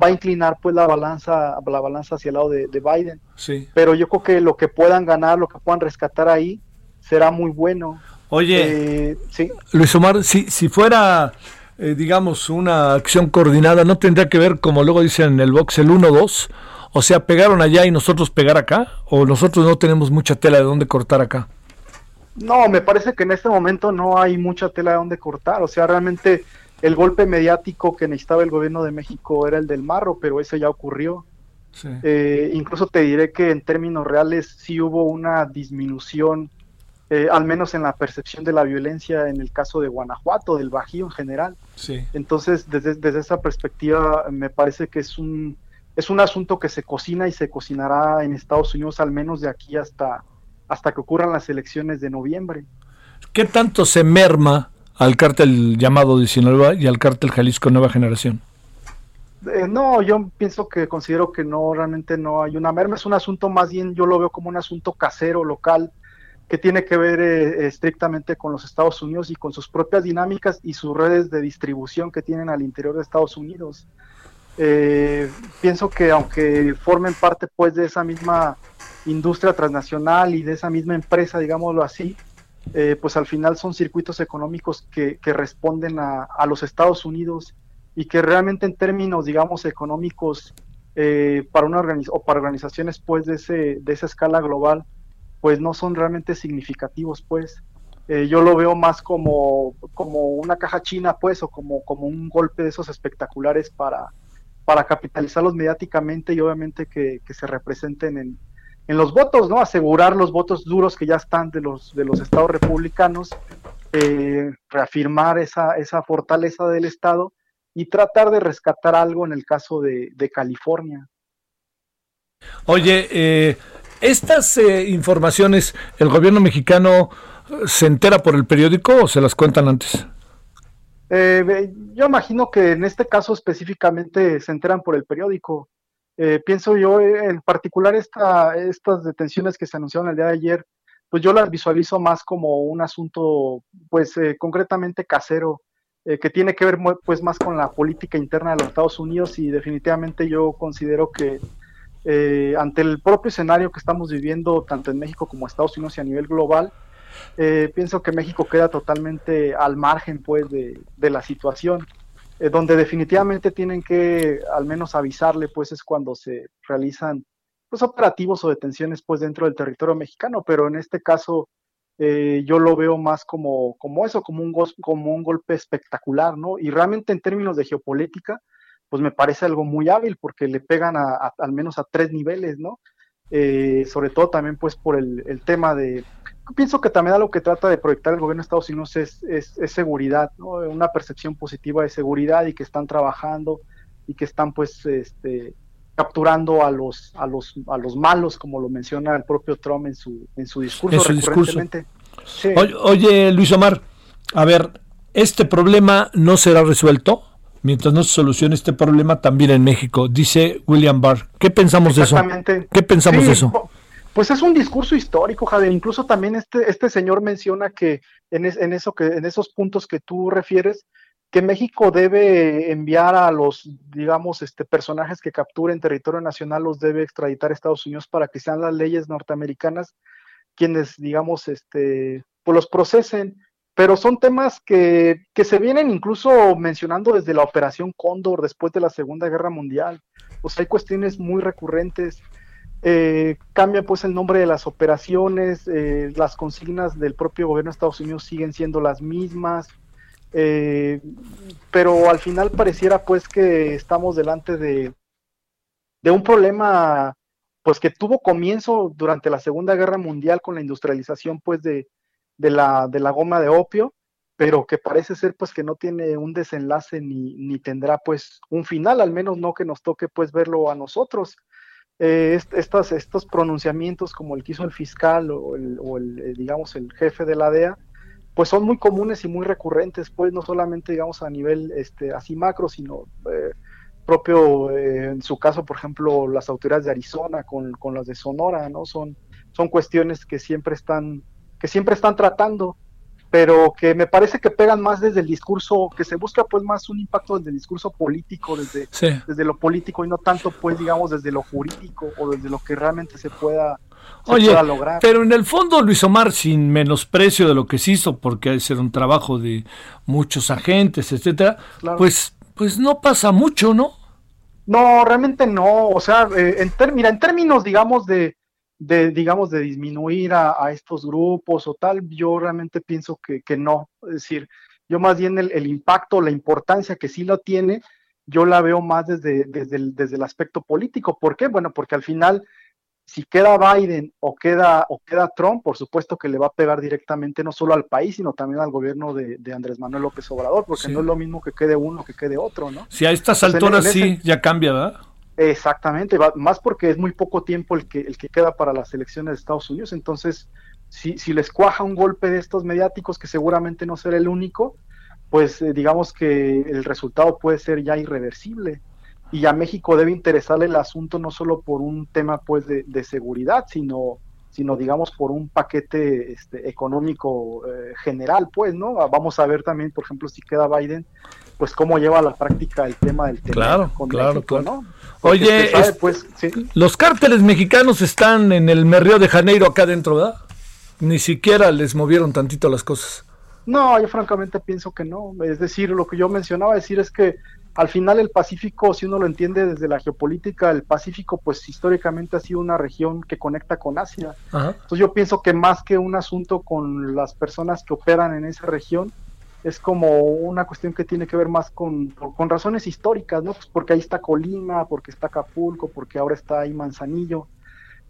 va a inclinar pues la balanza, la balanza hacia el lado de, de Biden, Sí. pero yo creo que lo que puedan ganar, lo que puedan rescatar ahí, será muy bueno. Oye, Eh, sí, Luis Omar, si, si fuera, eh, digamos, una acción coordinada, ¿no tendría que ver, como luego dicen en el box, el 1-2? O sea, pegaron allá y nosotros pegar acá, o nosotros no tenemos mucha tela de dónde cortar acá. No, me parece que en este momento no hay mucha tela de donde cortar. O sea, realmente el golpe mediático que necesitaba el gobierno de México era el del marro, pero eso ya ocurrió. Sí. Eh, incluso te diré que en términos reales sí hubo una disminución, eh, al menos en la percepción de la violencia en el caso de Guanajuato, del Bajío en general. sí. Entonces, desde, desde esa perspectiva, me parece que es un, es un asunto que se cocina y se cocinará en Estados Unidos al menos de aquí hasta, hasta que ocurran las elecciones de noviembre. ¿Qué tanto se merma al cártel llamado de Sinaloa y al cártel Jalisco Nueva Generación? Eh, no, yo pienso que considero que no, realmente no hay una merma, es un asunto más bien, yo lo veo como un asunto casero, local, que tiene que ver eh, estrictamente con los Estados Unidos y con sus propias dinámicas y sus redes de distribución que tienen al interior de Estados Unidos. Eh, pienso que aunque formen parte pues de esa misma industria transnacional y de esa misma empresa, digámoslo así, eh, pues al final son circuitos económicos que, que responden a, a los Estados Unidos y que realmente en términos, digamos, económicos eh, para una organiz o para organizaciones pues de ese de esa escala global, pues no son realmente significativos, pues. Eh, yo lo veo más como, como una caja china, pues, o como, como un golpe de esos espectaculares para, para capitalizarlos mediáticamente y obviamente que, que se representen en, en los votos, ¿no? Asegurar los votos duros que ya están de los, de los estados republicanos, eh, reafirmar esa, esa fortaleza del estado y tratar de rescatar algo en el caso de, de California. Oye, eh, estas eh, informaciones, ¿el gobierno mexicano eh, se entera por el periódico o se las cuentan antes? Eh, yo imagino que en este caso específicamente se enteran por el periódico. Eh, pienso yo, eh, en particular esta, estas detenciones que se anunciaron el día de ayer, pues yo las visualizo más como un asunto, pues eh, concretamente casero, eh, que tiene que ver pues más con la política interna de los Estados Unidos y definitivamente yo considero que eh, ante el propio escenario que estamos viviendo tanto en México como Estados Unidos y a nivel global, pienso que México queda totalmente al margen pues de, de la situación, eh, donde definitivamente tienen que al menos avisarle pues es cuando se realizan pues operativos o detenciones pues dentro del territorio mexicano, pero en este caso eh, yo lo veo más como, como eso, como un, como un golpe espectacular, ¿no? Y realmente en términos de geopolítica, pues me parece algo muy hábil porque le pegan a, a- al menos a tres niveles, ¿no? Eh, sobre todo también pues por el tema de, pienso que también algo que trata de proyectar el gobierno de Estados Unidos es, es, es seguridad, ¿no? Una percepción positiva de seguridad y que están trabajando y que están pues este, capturando a los, a los, a los malos, como lo menciona el propio Trump en su, en su discurso En su discurso. Sí. Oye, oye, Luis Omar, a ver, ¿este problema no será resuelto? Mientras no se solucione este problema también en México, dice William Barr. ¿Qué pensamos de eso? Exactamente. ¿Qué pensamos Sí, de eso? Pues es un discurso histórico, Javier. Incluso también este, este señor menciona que en, es- en eso que en esos puntos que tú refieres, que México debe enviar a los, digamos, este personajes que capturen territorio nacional, los debe extraditar a Estados Unidos para que sean las leyes norteamericanas quienes, digamos, este, pues los procesen. Pero son temas que, que se vienen incluso mencionando desde la Operación Cóndor después de la Segunda Guerra Mundial. O sea, hay cuestiones muy recurrentes. Eh, cambia pues el nombre de las operaciones, eh, las consignas del propio gobierno de Estados Unidos siguen siendo las mismas, eh, pero al final pareciera pues que estamos delante de, de un problema pues que tuvo comienzo durante la Segunda Guerra Mundial con la industrialización pues de, de la, de la goma de opio, pero que parece ser pues que no tiene un desenlace ni, ni tendrá pues un final, al menos no que nos toque pues verlo a nosotros. Eh, estos pronunciamientos como el que hizo el fiscal o el, o el, eh, digamos el jefe de la DEA, pues son muy comunes y muy recurrentes, pues no solamente digamos a nivel este, así macro, sino eh, propio, eh, en su caso, por ejemplo, las autoridades de Arizona con, con las de Sonora, ¿no? Son, son cuestiones que siempre están, que siempre están tratando, pero que me parece que pegan más desde el discurso, que se busca pues más un impacto desde el discurso político, desde, Sí. desde lo político y no tanto pues digamos desde lo jurídico o desde lo que realmente se pueda, se Oye, pueda lograr. pero en el fondo, Luis Omar, sin menosprecio de lo que se hizo, porque ha de ser un trabajo de muchos agentes, etcétera, Claro. pues, pues no pasa mucho, ¿no? No, realmente no. O sea, eh, en mira, en términos, digamos, de, de, digamos, de disminuir a, a estos grupos o tal, yo realmente pienso que, que no. Es decir, Yo más bien el, el impacto, la importancia que sí lo tiene, yo la veo más desde, desde, el, desde el aspecto político. ¿Por qué? Bueno, porque al final, si queda Biden o queda, o queda Trump, por supuesto que le va a pegar directamente no solo al país, sino también al gobierno de, de Andrés Manuel López Obrador, porque Sí. no es lo mismo que quede uno que quede otro, ¿no? Si a estas en- alturas en sí, ya cambia, ¿verdad? Exactamente, más porque es muy poco tiempo el que, el que queda para las elecciones de Estados Unidos. Entonces, si, si les cuaja un golpe de estos mediáticos, que seguramente no será el único, pues eh, digamos que el resultado puede ser ya irreversible. Y a México debe interesarle el asunto no solo por un tema pues de, de seguridad, sino, sino digamos por un paquete este, económico eh, general, pues, ¿no? Vamos a ver también, por ejemplo, si queda Biden, pues cómo lleva a la práctica el tema del tema Claro, con claro, México, claro. ¿no? Porque Oye, usted sabe, es- pues, sí. Los cárteles mexicanos están en el Merrío de Janeiro acá adentro, ¿verdad? Ni siquiera les movieron tantito las cosas. No, yo francamente pienso que no. Es decir, lo que yo mencionaba decir es que al final el Pacífico, si uno lo entiende desde la geopolítica, el Pacífico pues históricamente ha sido una región que conecta con Asia. Ajá. Entonces yo pienso que más que un asunto con las personas que operan en esa región, es como una cuestión que tiene que ver más con, con razones históricas, ¿no? Pues porque ahí está Colima, porque está Acapulco, porque ahora está ahí Manzanillo.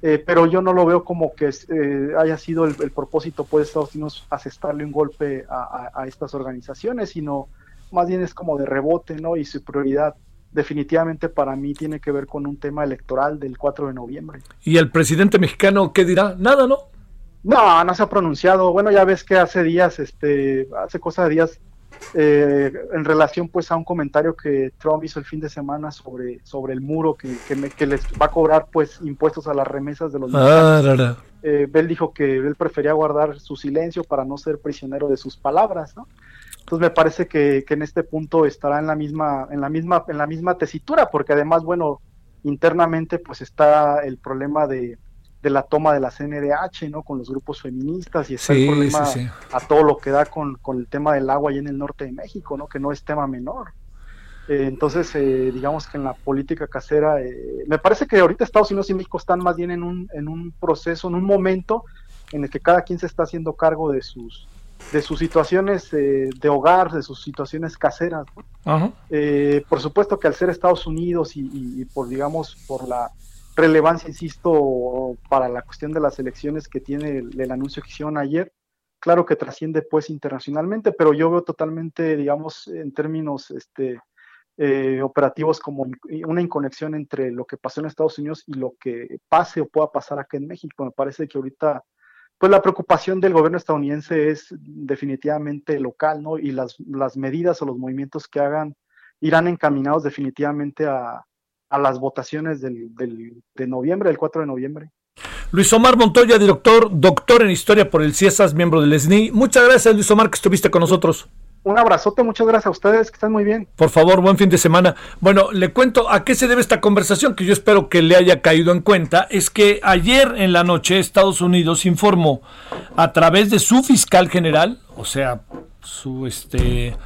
Eh, pero yo no lo veo como que eh, haya sido el, el propósito pues, de Estados Unidos asestarle un golpe a, a- a estas organizaciones, sino más bien es como de rebote, ¿no? Y su prioridad definitivamente para mí tiene que ver con un tema electoral del 4 de noviembre. ¿Y el presidente mexicano qué dirá? Nada, ¿no? No, no se ha pronunciado. Bueno, ya ves que hace días, este, hace cosa de días, eh, en relación pues a un comentario que Trump hizo el fin de semana sobre, sobre el muro que, que, me- que les va a cobrar pues impuestos a las remesas de los Ah, mexicanos. Eh, él dijo que él prefería guardar su silencio para no ser prisionero de sus palabras, ¿no? Entonces me parece que, que en este punto estará en la misma, en la misma, en la misma tesitura, porque además, bueno, internamente pues está el problema de, de la toma de la CNDH, ¿no? Con los grupos feministas y está Sí, el problema sí, sí. a todo lo que da con, con el tema del agua ahí en el norte de México, ¿no? Que no es tema menor. Eh, entonces, eh, digamos que en la política casera, eh, me parece que ahorita Estados Unidos y México están más bien en un, en un proceso, en un momento en el que cada quien se está haciendo cargo de sus, de sus situaciones eh, de hogar, de sus situaciones caseras. Eh, por supuesto que al ser Estados Unidos y, y- y por, digamos, por la relevancia, insisto, para la cuestión de las elecciones que tiene el, el anuncio que hicieron ayer, claro que trasciende pues internacionalmente, pero yo veo totalmente, digamos, en términos este, eh, operativos como una inconexión entre lo que pasó en Estados Unidos y lo que pase o pueda pasar acá en México. Me parece que ahorita pues la preocupación del gobierno estadounidense es definitivamente local, ¿no? Y las, las medidas o los movimientos que hagan irán encaminados definitivamente a, a las votaciones del, del- de noviembre, del 4 de noviembre. Luis Omar Montoya, director, doctor en historia por el CIESAS, miembro del SNI. Muchas gracias, Luis Omar, que estuviste con nosotros. Un abrazote, muchas gracias a ustedes, que estén muy bien. Por favor, buen fin de semana. Bueno, le cuento a qué se debe esta conversación, que yo espero que le haya caído en cuenta. Es que ayer en la noche Estados Unidos informó a través de su fiscal general, o sea, su este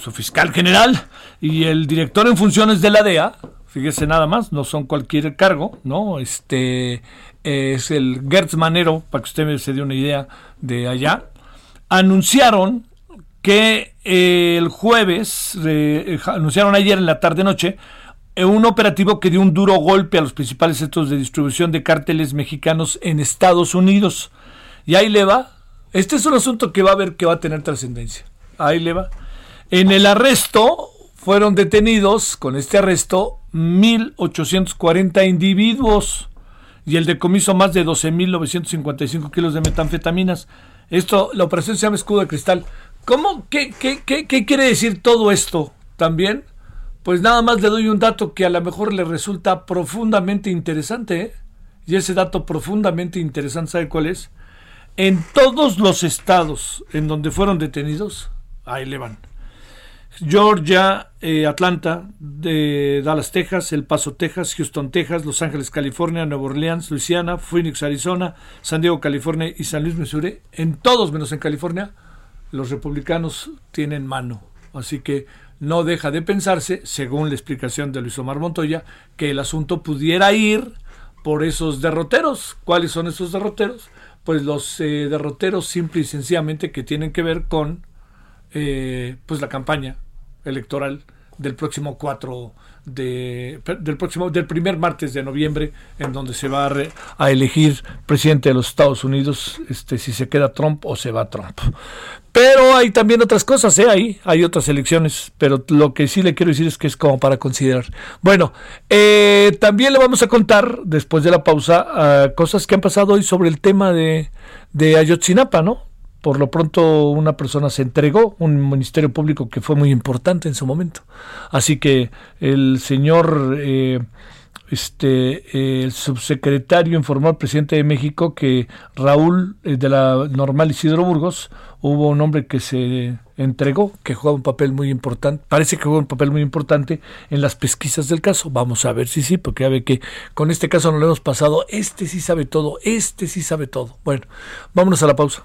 su fiscal general y el director en funciones de la DEA, fíjese nada más, no son cualquier cargo, ¿no? Este es el Gertz Manero, para que usted se dé una idea de allá, anunciaron que eh, el jueves, eh, eh, anunciaron ayer en la tarde-noche, un operativo que dio un duro golpe a los principales centros de distribución de cárteles mexicanos en Estados Unidos. Y ahí le va. Este es un asunto que va a ver que va a tener trascendencia. Ahí le va. En el arresto fueron detenidos, con este arresto, 1.840 individuos y el decomiso más de 12.955 kilos de metanfetaminas. Esto, la operación se llama escudo de cristal. ¿Cómo? ¿Qué, qué, qué, qué quiere decir todo esto también? Pues nada más le doy un dato que a lo mejor le resulta profundamente interesante. ¿eh? Y ese dato profundamente interesante, ¿sabe cuál es? En todos los estados en donde fueron detenidos, ahí le van. Georgia, eh, Atlanta, de Dallas, Texas, El Paso, Texas, Houston, Texas, Los Ángeles, California, Nueva Orleans, Luisiana, Phoenix, Arizona, San Diego, California y San Luis, Missouri. En todos menos en California, los republicanos tienen mano. Así que no deja de pensarse, según la explicación de Luis Omar Montoya, que el asunto pudiera ir por esos derroteros. ¿Cuáles son esos derroteros? Pues los eh, derroteros simple y sencillamente que tienen que ver con eh, pues la campaña electoral del próximo 4 de, del próximo del primer martes de noviembre en donde se va a, re- a elegir presidente de los Estados Unidos este si se queda Trump o se va Trump. Pero hay también otras cosas ¿eh? hay otras elecciones pero lo que sí le quiero decir es que es como para considerar. Bueno eh, también le vamos a contar después de la pausa ah, cosas que han pasado hoy sobre el tema de de Ayotzinapa no por lo pronto una persona se entregó, un ministerio público que fue muy importante en su momento. Así que el señor, eh, este, eh, el subsecretario informó al presidente de México que Raúl eh, de la normal Isidro Burgos hubo un hombre que se entregó, que jugaba un papel muy importante, parece que jugó un papel muy importante en las pesquisas del caso. Vamos a ver si sí, porque ya ve que con este caso no lo hemos pasado, este sí sabe todo, este sí sabe todo. Bueno, vámonos a la pausa.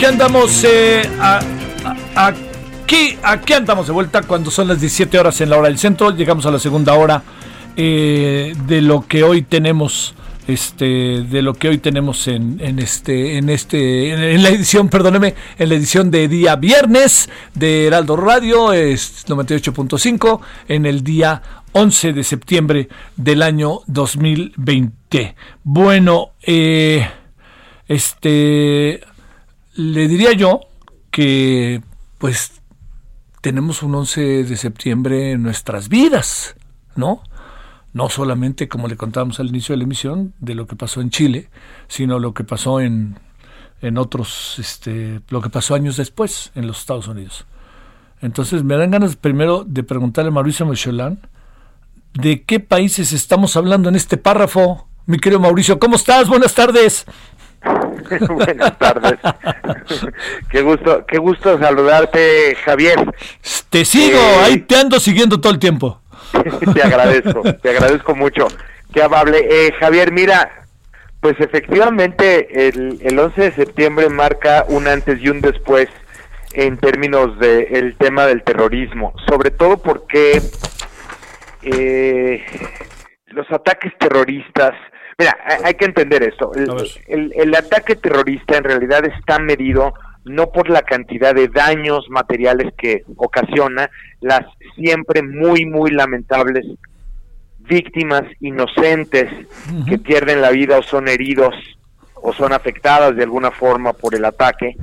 Aquí andamos, eh, aquí, aquí andamos de vuelta cuando son las 17 horas en la hora del centro. Llegamos a la segunda hora eh, de lo que hoy tenemos, este, de lo que hoy tenemos en, este, en este, en la edición, perdóneme, en la edición de día viernes de Heraldo Radio, es 98.5, en el día 11 de septiembre del año 2020. Bueno, eh, este le diría yo que pues tenemos un 11 de septiembre en nuestras vidas, ¿no? No solamente, como le contábamos al inicio de la emisión, de lo que pasó en Chile, sino lo que pasó en, en otros, este, lo que pasó años después en los Estados Unidos. Entonces me dan ganas primero de preguntarle a Mauricio Michelin de qué países estamos hablando en este párrafo. Mi querido Mauricio, ¿cómo estás? Buenas tardes. Buenas tardes. qué gusto, qué gusto saludarte, Javier. Te sigo, Eh, ahí te ando siguiendo todo el tiempo. te agradezco, te agradezco mucho. Qué amable. Eh, Javier, mira, pues efectivamente el, el 11 de septiembre marca un antes y un después en términos del tema del terrorismo, sobre todo porque eh, los ataques terroristas, mira, hay, que entender esto, el ataque terrorista en realidad está medido no por la cantidad de daños materiales que ocasiona, las siempre muy, muy lamentables víctimas inocentes que pierden la vida o son heridos o son afectadas de alguna forma por el ataque,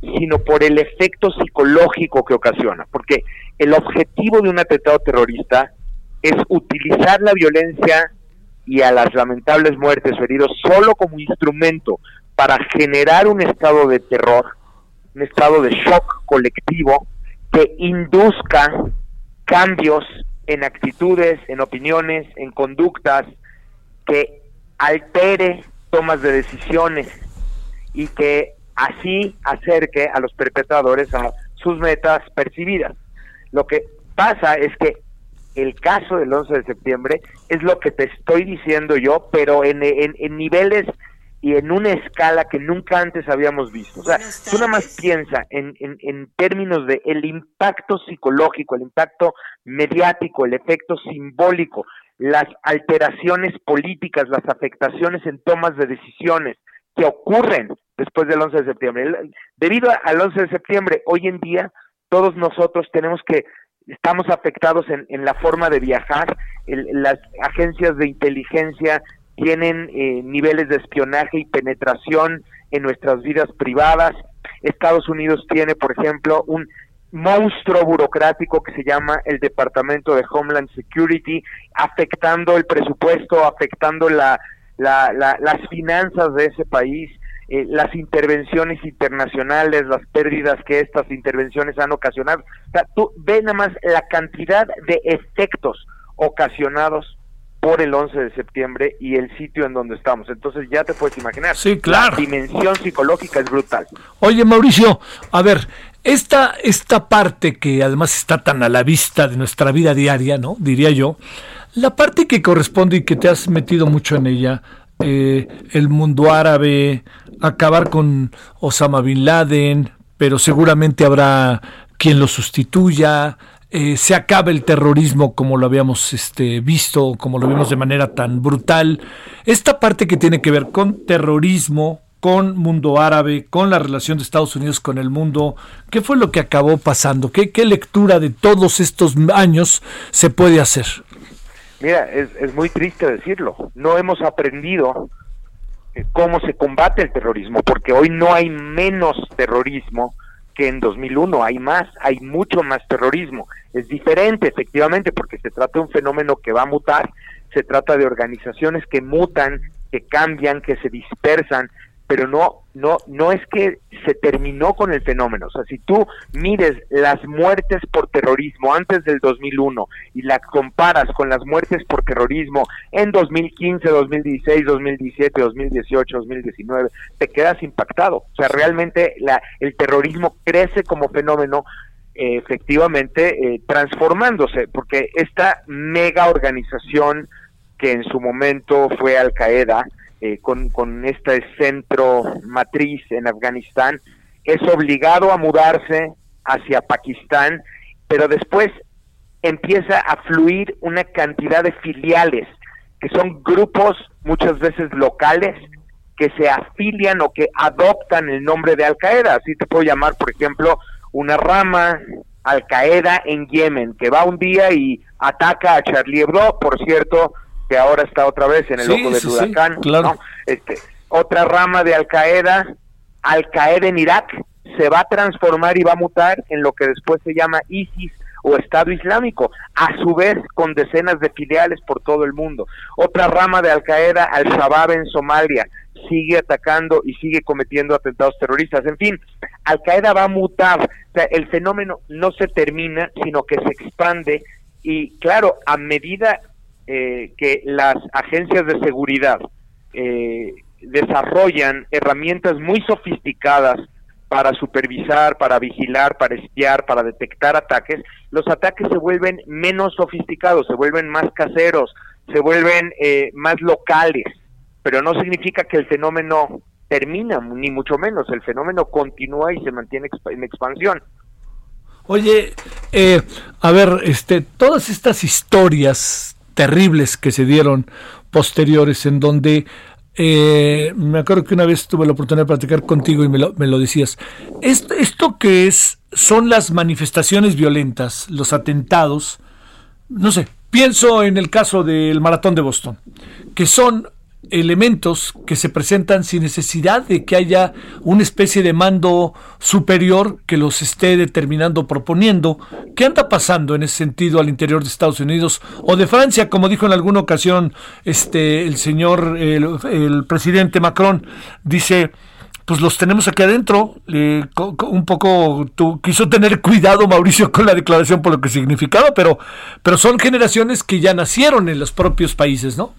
sino por el efecto psicológico que ocasiona. Porque el objetivo de un atentado terrorista es utilizar la violencia y a las lamentables muertes o heridos solo como instrumento para generar un estado de terror, un estado de shock colectivo que induzca cambios en actitudes, en opiniones, en conductas, que altere tomas de decisiones y que así acerque a los perpetradores a sus metas percibidas. Lo que pasa es que el caso del 11 de septiembre es lo que te estoy diciendo yo, pero en, en- en niveles y en una escala que nunca antes habíamos visto. O sea, tú nada más piensa en, en, en términos de el impacto psicológico, el impacto mediático, el efecto simbólico, las alteraciones políticas, las afectaciones en tomas de decisiones que ocurren después del 11 de septiembre. El- Debido al 11 de septiembre, hoy en día todos nosotros tenemos que estamos afectados en, en la forma de viajar, el- las agencias de inteligencia tienen eh, niveles de espionaje y penetración en nuestras vidas privadas. Estados Unidos tiene, por ejemplo, un monstruo burocrático que se llama el Departamento de Homeland Security, afectando el presupuesto, afectando la, la- la- las finanzas de ese país. Eh, las intervenciones internacionales, las pérdidas que estas intervenciones han ocasionado. O sea, tú ve nada más la cantidad de efectos ocasionados por el 11 de septiembre y el sitio en donde estamos. Entonces ya te puedes imaginar. Sí, claro. La dimensión psicológica es brutal. Oye, Mauricio, a ver, esta, esta parte que además está tan a la vista de nuestra vida diaria, ¿no? Diría yo, la parte que corresponde y que te has metido mucho en ella, eh, el mundo árabe, acabar con Osama Bin Laden, pero seguramente habrá quien lo sustituya, eh, se acabe el terrorismo como lo habíamos este, visto, como lo vimos de manera tan brutal. Esta parte que tiene que ver con terrorismo, con mundo árabe, con la relación de Estados Unidos con el mundo, ¿qué fue lo que acabó pasando? ¿Qué, qué lectura de todos estos años se puede hacer? Mira, es, muy triste decirlo. No hemos aprendido cómo se combate el terrorismo, porque hoy no hay menos terrorismo que en 2001, hay más, hay mucho más terrorismo. Es diferente, efectivamente, porque se trata de un fenómeno que va a mutar, se trata de organizaciones que mutan, que cambian, que se dispersan, pero no no no es que se terminó con el fenómeno, o sea, si tú mires las muertes por terrorismo antes del 2001 y las comparas con las muertes por terrorismo en 2015, 2016, 2017, 2018, 2019, te quedas impactado. O sea, realmente la el terrorismo crece como fenómeno eh, efectivamente eh, transformándose, porque esta mega organización que en su momento fue Al Qaeda, eh, con, con este centro matriz en Afganistán, es obligado a mudarse hacia Pakistán, pero después empieza a fluir una cantidad de filiales, que son grupos muchas veces locales, que se afilian o que adoptan el nombre de Al Qaeda. Así te puedo llamar, por ejemplo, una rama Al Qaeda en Yemen, que va un día y ataca a Charlie Hebdo, por cierto, que ahora está otra vez en el Sí, ojo del sí, sí, huracán. claro. ¿no? Este, otra rama de Al Qaeda, Al Qaeda en Irak, se va a transformar y va a mutar en lo que después se llama ISIS o Estado Islámico, a su vez con decenas de filiales por todo el mundo. Otra rama de Al Qaeda, Al Shabaab en Somalia, sigue atacando y sigue cometiendo atentados terroristas. En fin, Al Qaeda va a mutar. O sea, el fenómeno no se termina, sino que se expande y claro, a medida eh, que las agencias de seguridad eh, desarrollan herramientas muy sofisticadas para supervisar, para vigilar, para espiar, para detectar ataques, los ataques se vuelven menos sofisticados, se vuelven más caseros, se vuelven eh, más locales, pero no significa que el fenómeno termina, ni mucho menos, el fenómeno continúa y se mantiene en expansión. Oye, eh, a ver, este, todas estas historias terribles que se dieron posteriores en donde eh, me acuerdo que una vez tuve la oportunidad de platicar contigo y me lo, me lo decías. Esto, esto que es son las manifestaciones violentas, los atentados, no sé, pienso en el caso del maratón de Boston, que son elementos que se presentan sin necesidad de que haya una especie de mando superior que los esté determinando, proponiendo. ¿Qué anda pasando en ese sentido al interior de Estados Unidos o de Francia, como dijo en alguna ocasión este el señor el, presidente Macron dice pues los tenemos aquí adentro. Eh, un poco tú, quiso tener cuidado Mauricio con la declaración por lo que significaba, pero, pero son generaciones que ya nacieron en los propios países, ¿no?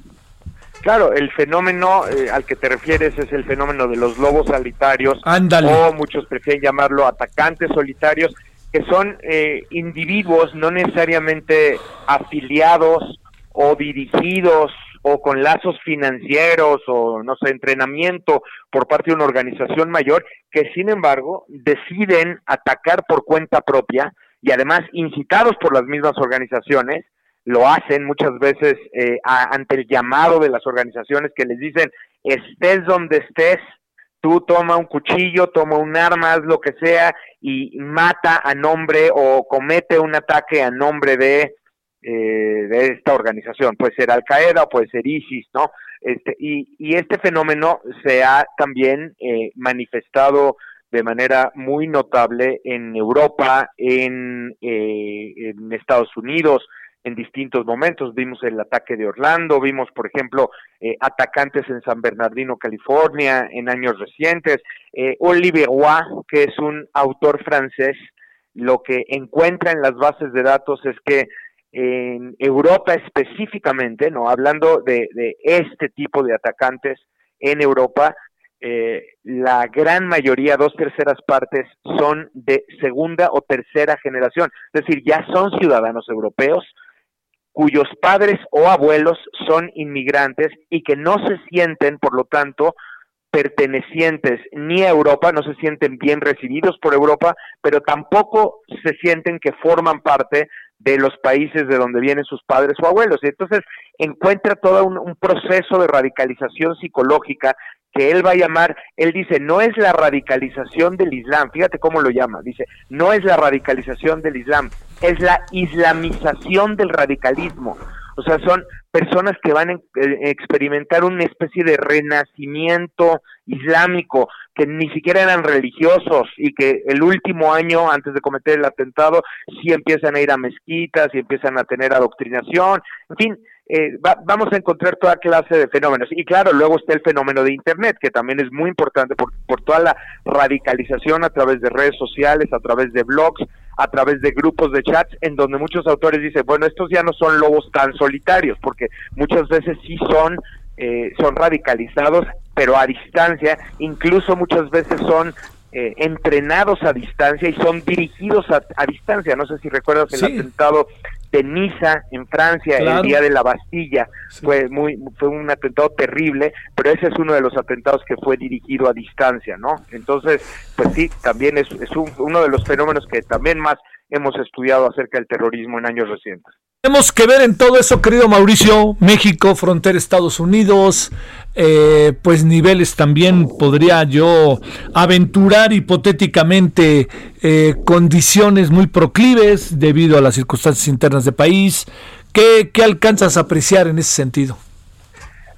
Claro, el fenómeno eh, al que te refieres es el fenómeno de los lobos solitarios, Ándale. o muchos prefieren llamarlo atacantes solitarios, que son eh, individuos no necesariamente afiliados o dirigidos o con lazos financieros o no sé, entrenamiento por parte de una organización mayor, que sin embargo deciden atacar por cuenta propia y además incitados por las mismas organizaciones, lo hacen muchas veces eh, ante el llamado de las organizaciones que les dicen, estés donde estés, tú toma un cuchillo, toma un arma, haz lo que sea y mata a nombre o comete un ataque a nombre de, eh, de esta organización. Puede ser Al Qaeda o puede ser ISIS, ¿no? Este, y, y este fenómeno se ha también eh, manifestado de manera muy notable en Europa, en, eh, en Estados Unidos, en distintos momentos. Vimos el ataque de Orlando, vimos, por ejemplo, eh, atacantes en San Bernardino, California, en años recientes. Eh, Olivier Roy, que es un autor francés, lo que encuentra en las bases de datos es que en Europa específicamente, no hablando de, este tipo de atacantes en Europa, eh, la gran mayoría, dos terceras partes, son de segunda o tercera generación, es decir, ya son ciudadanos europeos cuyos padres o abuelos son inmigrantes y que no se sienten, por lo tanto, pertenecientes ni a Europa, no se sienten bien recibidos por Europa, pero tampoco se sienten que forman parte de los países de donde vienen sus padres o abuelos. Y entonces encuentra todo un, un, proceso de radicalización psicológica que él va a llamar, él dice, no es la radicalización del Islam, fíjate cómo lo llama, dice, no es la radicalización del Islam, es la islamización del radicalismo. O sea, son personas que van a experimentar una especie de renacimiento islámico, que ni siquiera eran religiosos y que el último año antes de cometer el atentado sí empiezan a ir a mezquitas y empiezan a tener adoctrinación, en fin, eh, va, vamos a encontrar toda clase de fenómenos. Y claro, luego está el fenómeno de Internet, que también es muy importante por, por toda la radicalización a través de redes sociales, a través de blogs, a través de grupos de chats, en donde muchos autores dicen, bueno, estos ya no son lobos tan solitarios, porque muchas veces sí son, eh, son radicalizados, pero a distancia, incluso muchas veces son eh, entrenados a distancia y son dirigidos a, a, distancia. No sé si recuerdas el Sí. atentado de Niza en Francia Claro. el día de la Bastilla. Sí. Fue muy fue un atentado terrible, pero ese es uno de los atentados que fue dirigido a distancia, ¿no? Entonces, pues sí, también es, es un- uno de los fenómenos que también más hemos estudiado acerca del terrorismo en años recientes. Tenemos que ver en todo eso, querido Mauricio, México, frontera Estados Unidos, eh, pues niveles también podría yo aventurar hipotéticamente eh, condiciones muy proclives debido a las circunstancias internas del país. ¿Qué, qué alcanzas a apreciar en ese sentido?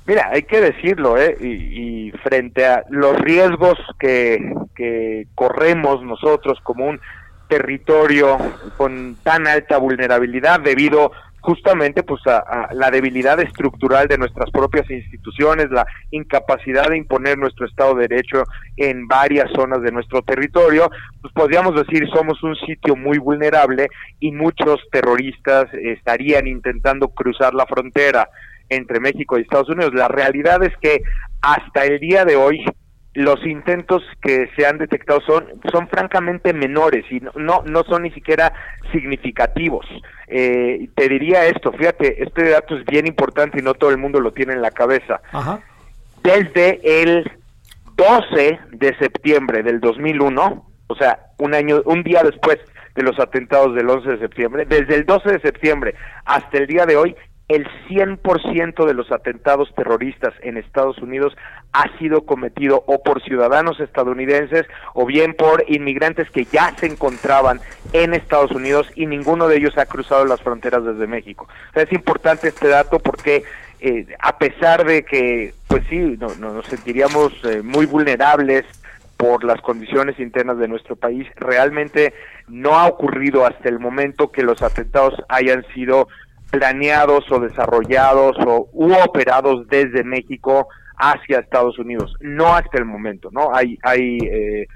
Mira, hay que decirlo, ¿eh? Y, y frente a los riesgos que, que corremos nosotros como un territorio con tan alta vulnerabilidad debido justamente pues a, la debilidad estructural de nuestras propias instituciones, la incapacidad de imponer nuestro Estado de Derecho en varias zonas de nuestro territorio, pues podríamos decir somos un sitio muy vulnerable y muchos terroristas estarían intentando cruzar la frontera entre México y Estados Unidos. La realidad es que hasta el día de hoy los intentos que se han detectado son son francamente menores y no no, no son ni siquiera significativos. Eh, te diría esto, fíjate, este dato es bien importante y no todo el mundo lo tiene en la cabeza. Ajá. Desde el 12 de septiembre del 2001, o sea, un año, un día después de los atentados del 11 de septiembre, desde el 12 de septiembre hasta el día de hoy, el 100% de los atentados terroristas en Estados Unidos ha sido cometido o por ciudadanos estadounidenses o bien por inmigrantes que ya se encontraban en Estados Unidos y ninguno de ellos ha cruzado las fronteras desde México. Es importante este dato porque eh, a pesar de que, pues sí, no, no- nos sentiríamos eh, muy vulnerables por las condiciones internas de nuestro país, realmente no ha ocurrido hasta el momento que los atentados hayan sido planeados o desarrollados o u operados desde México hacia Estados Unidos. No hasta el momento, ¿no? Hay, hay eh,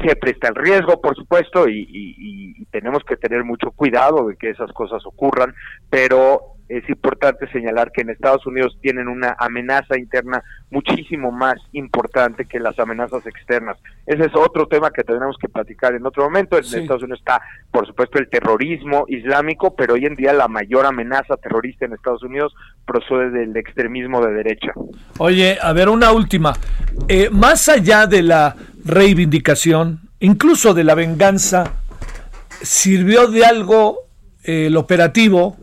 siempre el riesgo, por supuesto, y, y- y tenemos que tener mucho cuidado de que esas cosas ocurran, pero es importante señalar que en Estados Unidos tienen una amenaza interna muchísimo más importante que las amenazas externas. Ese es otro tema que tenemos que platicar en otro momento. En Sí. Estados Unidos está, por supuesto, el terrorismo islámico, pero hoy en día la mayor amenaza terrorista en Estados Unidos procede del extremismo de derecha. Oye, a ver, una última. Eh, más allá de la reivindicación, incluso de la venganza, ¿sirvió de algo eh, el operativo?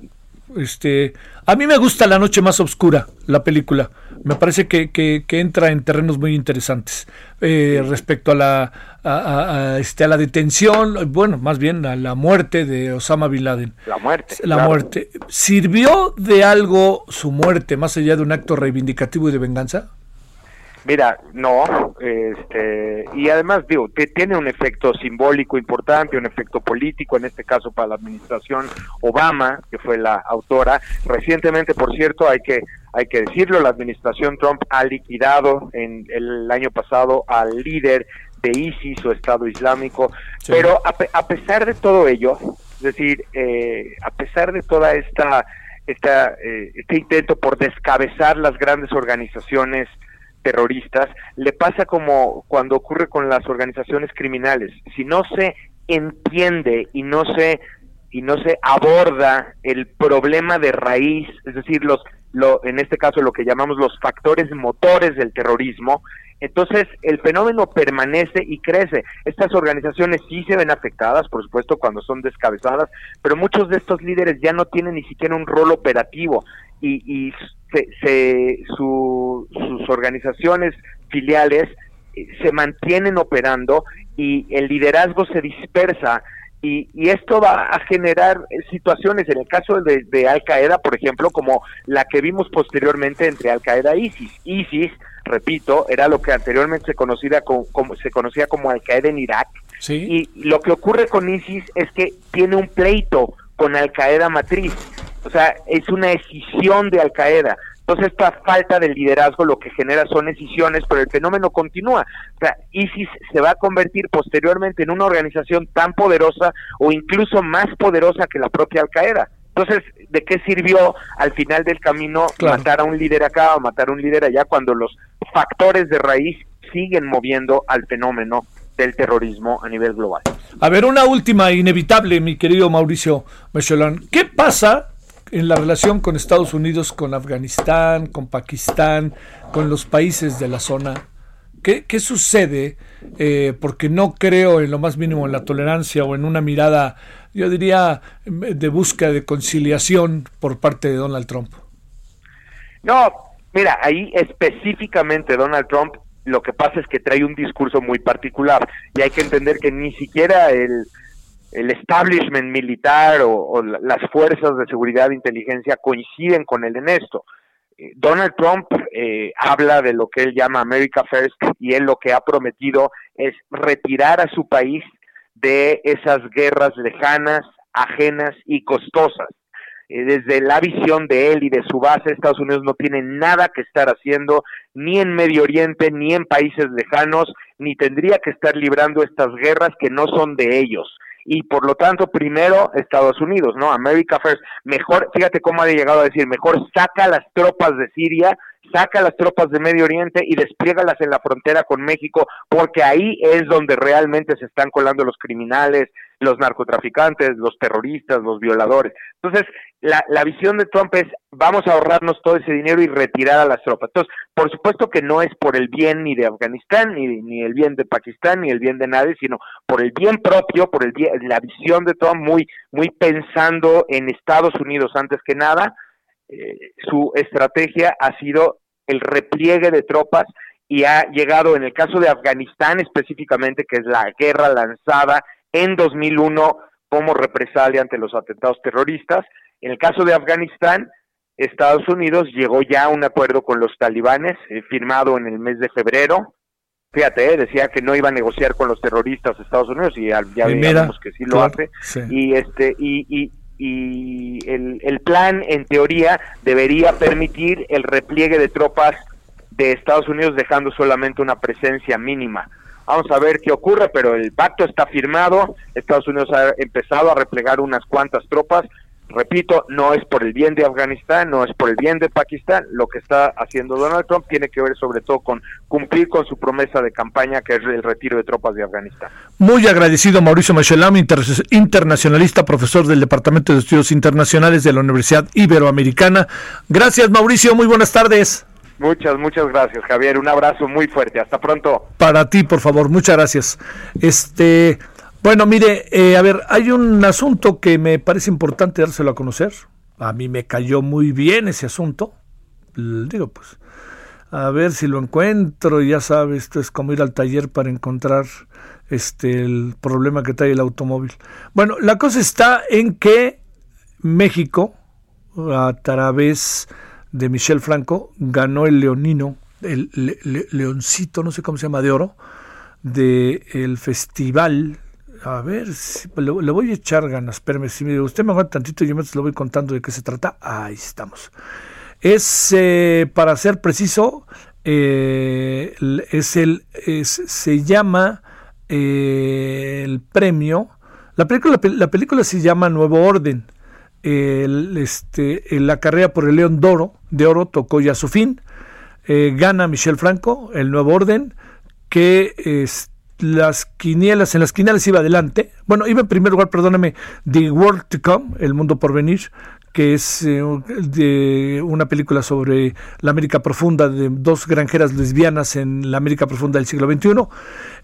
Este, a mí me gusta La Noche Más Oscura, la película. Me parece que, que- que entra en terrenos muy interesantes eh, respecto a la, a, a- a, este, a la detención, bueno, más bien a la muerte de Osama Bin Laden. La muerte. La claro. muerte. ¿Sirvió de algo su muerte, más allá de un acto reivindicativo y de venganza? Mira, no, este, y además digo, tiene un efecto simbólico importante, un efecto político, en este caso para la administración Obama, que fue la autora. Recientemente, por cierto, hay que hay que decirlo, la administración Trump ha liquidado en el año pasado al líder de ISIS o Estado Islámico, pero a, a pesar de todo ello, es decir, eh, a pesar de toda esta, esta eh, este intento por descabezar las grandes organizaciones terroristas, le pasa como cuando ocurre con las organizaciones criminales. Si no se entiende y no se y no se aborda el problema de raíz, es decir, los lo, en este caso lo que llamamos los factores motores del terrorismo, entonces el fenómeno permanece y crece. Estas organizaciones sí se ven afectadas, por supuesto, cuando son descabezadas, pero muchos de estos líderes ya no tienen ni siquiera un rol operativo y, y se, se- su- sus organizaciones filiales eh, se mantienen operando y el liderazgo se dispersa y, y esto va a generar situaciones, en el caso de, de Al Qaeda, por ejemplo, como la que vimos posteriormente entre Al Qaeda e ISIS. ISIS, repito, era lo que anteriormente se conocía como, como- se conocía como Al Qaeda en Irak. Sí. Y lo que ocurre con ISIS es que tiene un pleito con Al Qaeda matriz. O sea, es una escisión de Al Qaeda. Entonces esta falta de liderazgo lo que genera son escisiones, pero el fenómeno continúa. O sea, ISIS se va a convertir posteriormente en una organización tan poderosa o incluso más poderosa que la propia Al Qaeda. Entonces, ¿de qué sirvió al final del camino Claro. matar a un líder acá o matar a un líder allá cuando los factores de raíz siguen moviendo al fenómeno del terrorismo a nivel global? A ver, una última inevitable, mi querido Mauricio Mechelón. ¿Qué pasa en la relación con Estados Unidos, con Afganistán, con Pakistán, con los países de la zona? ¿Qué, qué sucede? Eh, porque no creo en lo más mínimo en la tolerancia o en una mirada, yo diría, de búsqueda de conciliación por parte de Donald Trump. No, mira, ahí específicamente Donald Trump lo que pasa es que trae un discurso muy particular y hay que entender que ni siquiera el, el establishment militar o, o la- las fuerzas de seguridad e inteligencia coinciden con él en esto. Eh, Donald Trump eh, habla de lo que él llama America First y él lo que ha prometido es retirar a su país de esas guerras lejanas, ajenas y costosas. Eh, desde la visión de él y de su base, Estados Unidos no tiene nada que estar haciendo ni en Medio Oriente, ni en países lejanos, ni tendría que estar librando estas guerras que no son de ellos. Y por lo tanto, primero Estados Unidos, ¿no? America First. Mejor, fíjate cómo ha llegado a decir, mejor saca las tropas de Siria, saca las tropas de Medio Oriente y despliégalas en la frontera con México, porque ahí es donde realmente se están colando los criminales, los narcotraficantes, los terroristas, los violadores. Entonces, la, la visión de Trump es, vamos a ahorrarnos todo ese dinero y retirar a las tropas. Entonces, por supuesto que no es por el bien ni de Afganistán, ni, ni el bien de Pakistán, ni el bien de nadie, sino por el bien propio, por el bien, la visión de Trump muy, muy pensando en Estados Unidos antes que nada. Eh, su estrategia ha sido el repliegue de tropas y ha llegado, en el caso de Afganistán específicamente, que es la guerra lanzada en 2001 como represalia ante los atentados terroristas. En el caso de Afganistán, Estados Unidos llegó ya a un acuerdo con los talibanes, eh, firmado en el mes de febrero. Fíjate, eh, decía que no iba a negociar con los terroristas Estados Unidos y ya vemos que sí lo claro, hace. sí. Y este y, y, y el, el plan, en teoría, debería permitir el repliegue de tropas de Estados Unidos dejando solamente una presencia mínima. Vamos a ver qué ocurre, pero el pacto está firmado, Estados Unidos ha empezado a replegar unas cuantas tropas, repito, no es por el bien de Afganistán, no es por el bien de Pakistán, lo que está haciendo Donald Trump tiene que ver sobre todo con cumplir con su promesa de campaña que es el retiro de tropas de Afganistán. Muy agradecido Mauricio Machelam, inter- internacionalista, profesor del Departamento de Estudios Internacionales de la Universidad Iberoamericana. Gracias Mauricio, muy buenas tardes. Muchas, muchas gracias Javier, un abrazo muy fuerte, hasta pronto. Para ti, por favor, muchas gracias. Este, bueno, mire, eh, a ver, hay un asunto que me parece importante dárselo a conocer. A mí me cayó muy bien ese asunto. Digo, pues, a ver si lo encuentro. Ya sabes, esto es como ir al taller para encontrar este el problema que trae el automóvil. Bueno, la cosa está en que México, a través de Michel Franco, ganó el Leonino el le- le- leoncito, no sé cómo se llama, de oro, del el festival. A ver, si- le, voy a echar ganas, espérame, si me- usted me aguanta tantito yo me lo voy contando de qué se trata. Ahí estamos. Es, eh, para ser preciso, eh, es el, se llama eh, el premio. La película, la, pel- la película se llama Nuevo Orden. Este, la carrera por el León Doro, de Oro tocó ya su fin. Gana Michel Franco, el Nuevo Orden, que es, las quinielas, en las quinielas iba adelante. Bueno, iba en primer lugar, perdóname, The World to Come, El Mundo por Venir, que es eh, de una película sobre la América Profunda de dos granjeras lesbianas en la América Profunda del siglo XXI.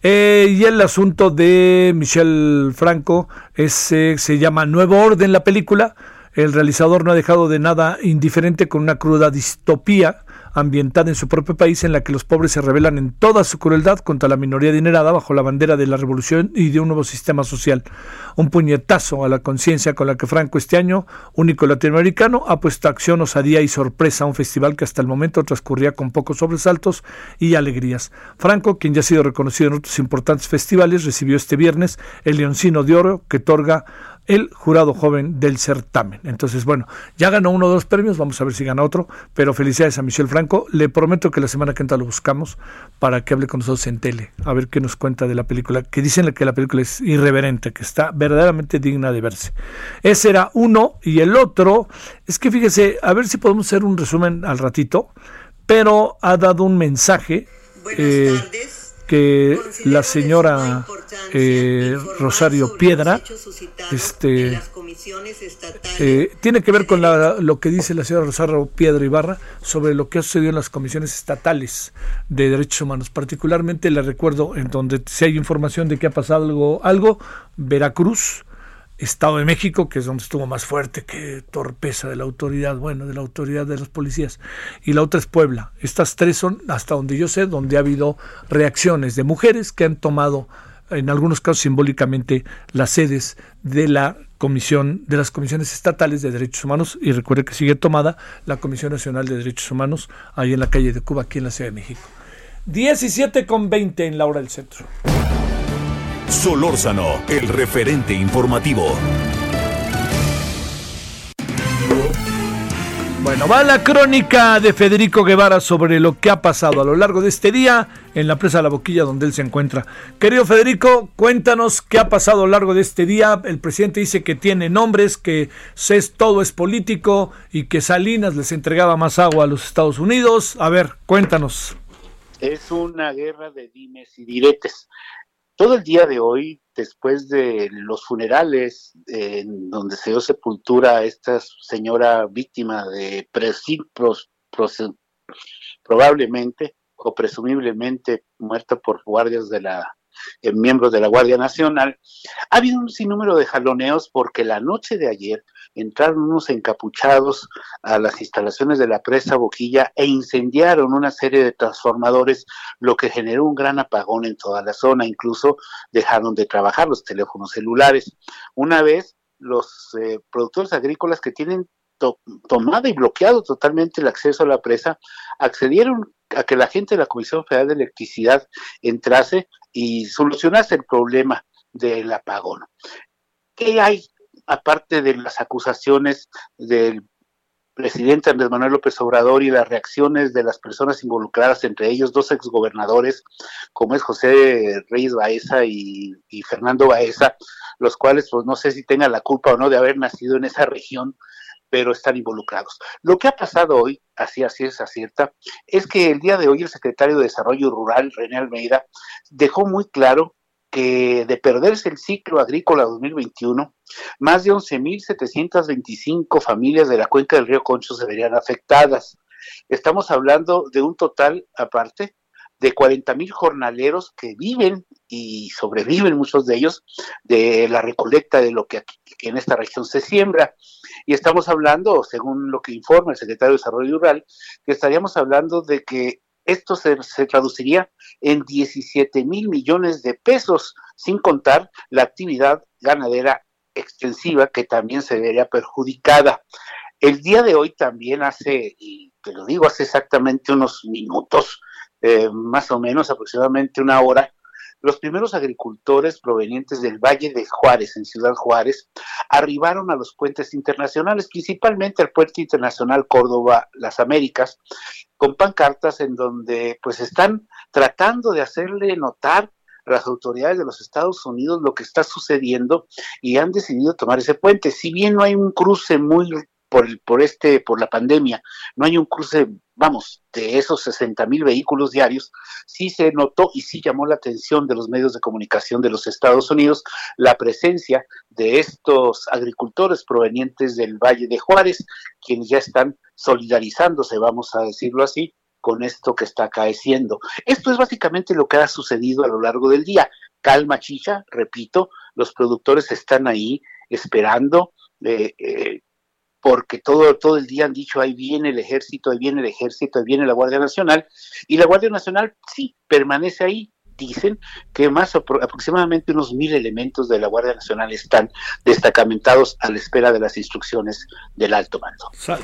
Eh, y el asunto de Michel Franco es, eh, se llama Nuevo Orden la película. El realizador no ha dejado de nada indiferente con una cruda distopía ambientada en su propio país en la que los pobres se rebelan en toda su crueldad contra la minoría adinerada bajo la bandera de la revolución y de un nuevo sistema social. Un puñetazo a la conciencia con la que Franco este año, único latinoamericano, ha puesto acción, osadía y sorpresa a un festival que hasta el momento transcurría con pocos sobresaltos y alegrías. Franco, quien ya ha sido reconocido en otros importantes festivales, recibió este viernes el Leoncino de Oro que otorga el jurado joven del certamen. Entonces, bueno, ya ganó uno de los premios, vamos a ver si gana otro, pero felicidades a Michel Franco. Le prometo que la semana que entra lo buscamos para que hable con nosotros en tele, a ver qué nos cuenta de la película, que dicen que la película es irreverente, que está verdaderamente digna de verse. Ese era uno, y el otro, es que fíjese, a ver si podemos hacer un resumen al ratito, pero ha dado un mensaje. eh, que la señora eh, Rosario Piedra este, eh, tiene que ver con la- lo que dice la señora Rosario Piedra Ibarra sobre lo que ha sucedido en las comisiones estatales de derechos humanos. Particularmente le recuerdo en donde si hay información de que ha pasado algo, algo Veracruz, Estado de México, que es donde estuvo más fuerte, que torpeza de la autoridad, bueno, de la autoridad de los policías, y la otra es Puebla. Estas tres son, hasta donde yo sé, donde ha habido reacciones de mujeres que han tomado, en algunos casos simbólicamente, las sedes de la comisión, de las comisiones estatales de derechos humanos, y recuerde que sigue tomada la Comisión Nacional de Derechos Humanos, ahí en la calle de Cuba, aquí en la Ciudad de México. 17 con 20 en la hora del centro. Solórzano, el referente informativo. Bueno, va la crónica de Federico Guevara sobre lo que ha pasado a lo largo de este día en la presa de la Boquilla donde él se encuentra. Querido Federico, cuéntanos qué ha pasado a lo largo de este día. El presidente dice que tiene nombres, que es, todo es político y que Salinas les entregaba más agua a los Estados Unidos. A ver, cuéntanos. es una guerra de dimes y diretes. Todo el día de hoy, después de los funerales en donde se dio sepultura a esta señora víctima de pros- pros- probablemente o presumiblemente muerta por guardias de la eh, miembros de la Guardia Nacional, ha habido un sinnúmero de jaloneos porque la noche de ayer entraron unos encapuchados a las instalaciones de la presa Boquilla e incendiaron una serie de transformadores, lo que generó un gran apagón en toda la zona, incluso dejaron de trabajar los teléfonos celulares. Una vez los eh, productores agrícolas que tienen to- tomado y bloqueado totalmente el acceso a la presa, accedieron a que la gente de la Comisión Federal de Electricidad entrase y solucionase el problema del apagón. ¿Qué hay aparte de las acusaciones del presidente Andrés Manuel López Obrador y las reacciones de las personas involucradas, entre ellos dos exgobernadores, como es José Reyes Baeza y, Fernando Baeza, los cuales pues no sé si tengan la culpa o no de haber nacido en esa región, pero están involucrados. Lo que ha pasado hoy, así así es acierta, es que el día de hoy el secretario de Desarrollo Rural, René Almeida, dejó muy claro que de perderse el ciclo agrícola 2021, más de 11.725 familias de la cuenca del río Concho se verían afectadas. Estamos hablando de un total, aparte, de 40.000 jornaleros que viven y sobreviven, muchos de ellos, de la recolecta de lo que en esta región se siembra. Y estamos hablando, según lo que informa el secretario de Desarrollo Rural, que estaríamos hablando de que esto se, se traduciría en 17 mil millones de pesos, sin contar la actividad ganadera extensiva que también se vería perjudicada. El día de hoy también hace, y te lo digo, hace exactamente unos minutos, eh, más o menos aproximadamente una hora, los primeros agricultores provenientes del Valle de Juárez, en Ciudad Juárez, arribaron a los puentes internacionales, principalmente al puerto internacional Córdoba Las Américas, con pancartas en donde pues están tratando de hacerle notar a las autoridades de los Estados Unidos lo que está sucediendo y han decidido tomar ese puente. Si bien no hay un cruce muy por, el- por este por la pandemia, no hay un cruce, vamos, de esos 60 mil vehículos diarios, sí se notó y sí llamó la atención de los medios de comunicación de los Estados Unidos la presencia de estos agricultores provenientes del Valle de Juárez, quienes ya están solidarizándose, vamos a decirlo así, con esto que está acaeciendo. Esto es básicamente lo que ha sucedido a lo largo del día. Calma chicha, repito, los productores están ahí esperando, eh, eh, porque todo, todo el día han dicho, ahí viene el ejército, ahí viene el ejército, ahí viene la Guardia Nacional, y la Guardia Nacional sí permanece ahí. Dicen que más apro- aproximadamente unos mil elementos de la Guardia Nacional están destacamentados a la espera de las instrucciones del alto mando. Sale.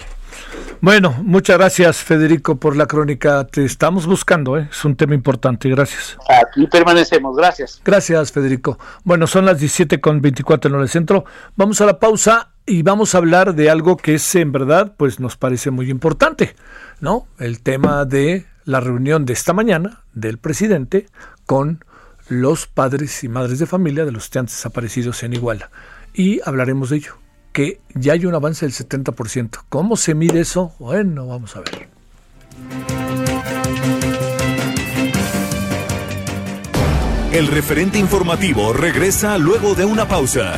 Bueno, muchas gracias Federico por la crónica. Te estamos buscando, ¿eh? es un tema importante. Gracias. Aquí permanecemos, gracias. Gracias, Federico. Bueno, son las 17 con 24 en del centro. Vamos a la pausa y vamos a hablar de algo que es en verdad, pues nos parece muy importante, ¿no? El tema de la reunión de esta mañana del presidente con los padres y madres de familia de los estudiantes desaparecidos en Iguala. Y hablaremos de ello, que ya hay un avance del 70%. ¿Cómo se mide eso? Bueno, vamos a ver. El referente informativo regresa luego de una pausa.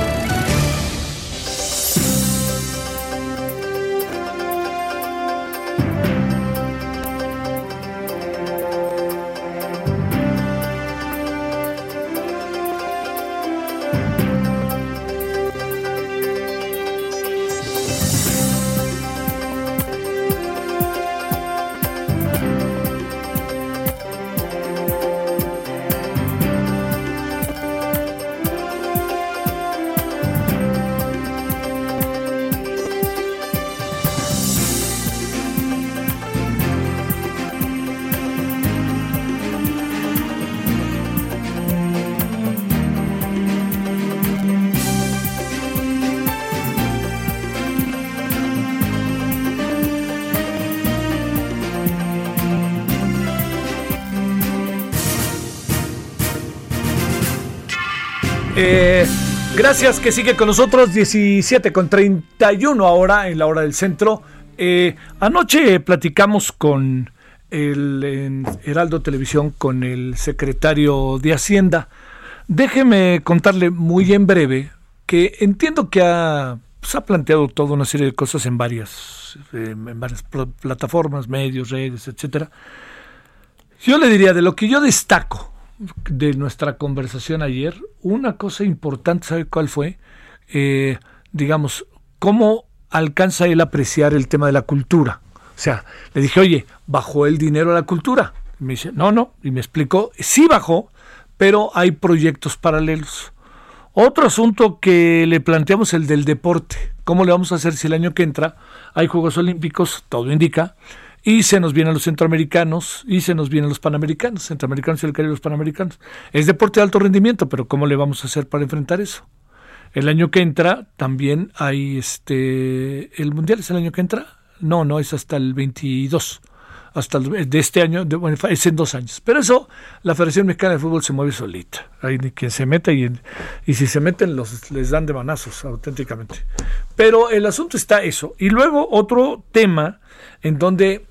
Gracias que sigue con nosotros, 17 con 31 ahora en la hora del centro. Eh, anoche platicamos con el en Heraldo Televisión, con el secretario de Hacienda. Déjeme contarle muy en breve que entiendo que ha, pues, ha planteado toda una serie de cosas en varias, en varias pl- plataformas, medios, redes, etcétera. Yo le diría, de lo que yo destaco de nuestra conversación ayer, una cosa importante, ¿sabe cuál fue? Eh, digamos, cómo alcanza él a apreciar el tema de la cultura. O sea, le dije, oye, ¿bajó el dinero a la cultura? Me dice, no, no. Y me explicó, sí bajó, pero hay proyectos paralelos. Otro asunto que le planteamos el del deporte. ¿Cómo le vamos a hacer si el año que entra hay Juegos Olímpicos? Todo indica. Y se nos vienen los centroamericanos y se nos vienen los panamericanos, centroamericanos y el Caribe los panamericanos. Es deporte de alto rendimiento, pero ¿cómo le vamos a hacer para enfrentar eso? El año que entra también hay este el mundial es el año que entra. No, no es hasta el 22. Hasta el- de este año, bueno, es en dos años. Pero eso, la Federación Mexicana de Fútbol se mueve solita. Hay quien se meta y, y si se meten los les dan de manazos auténticamente. Pero el asunto está eso. Y luego otro tema en donde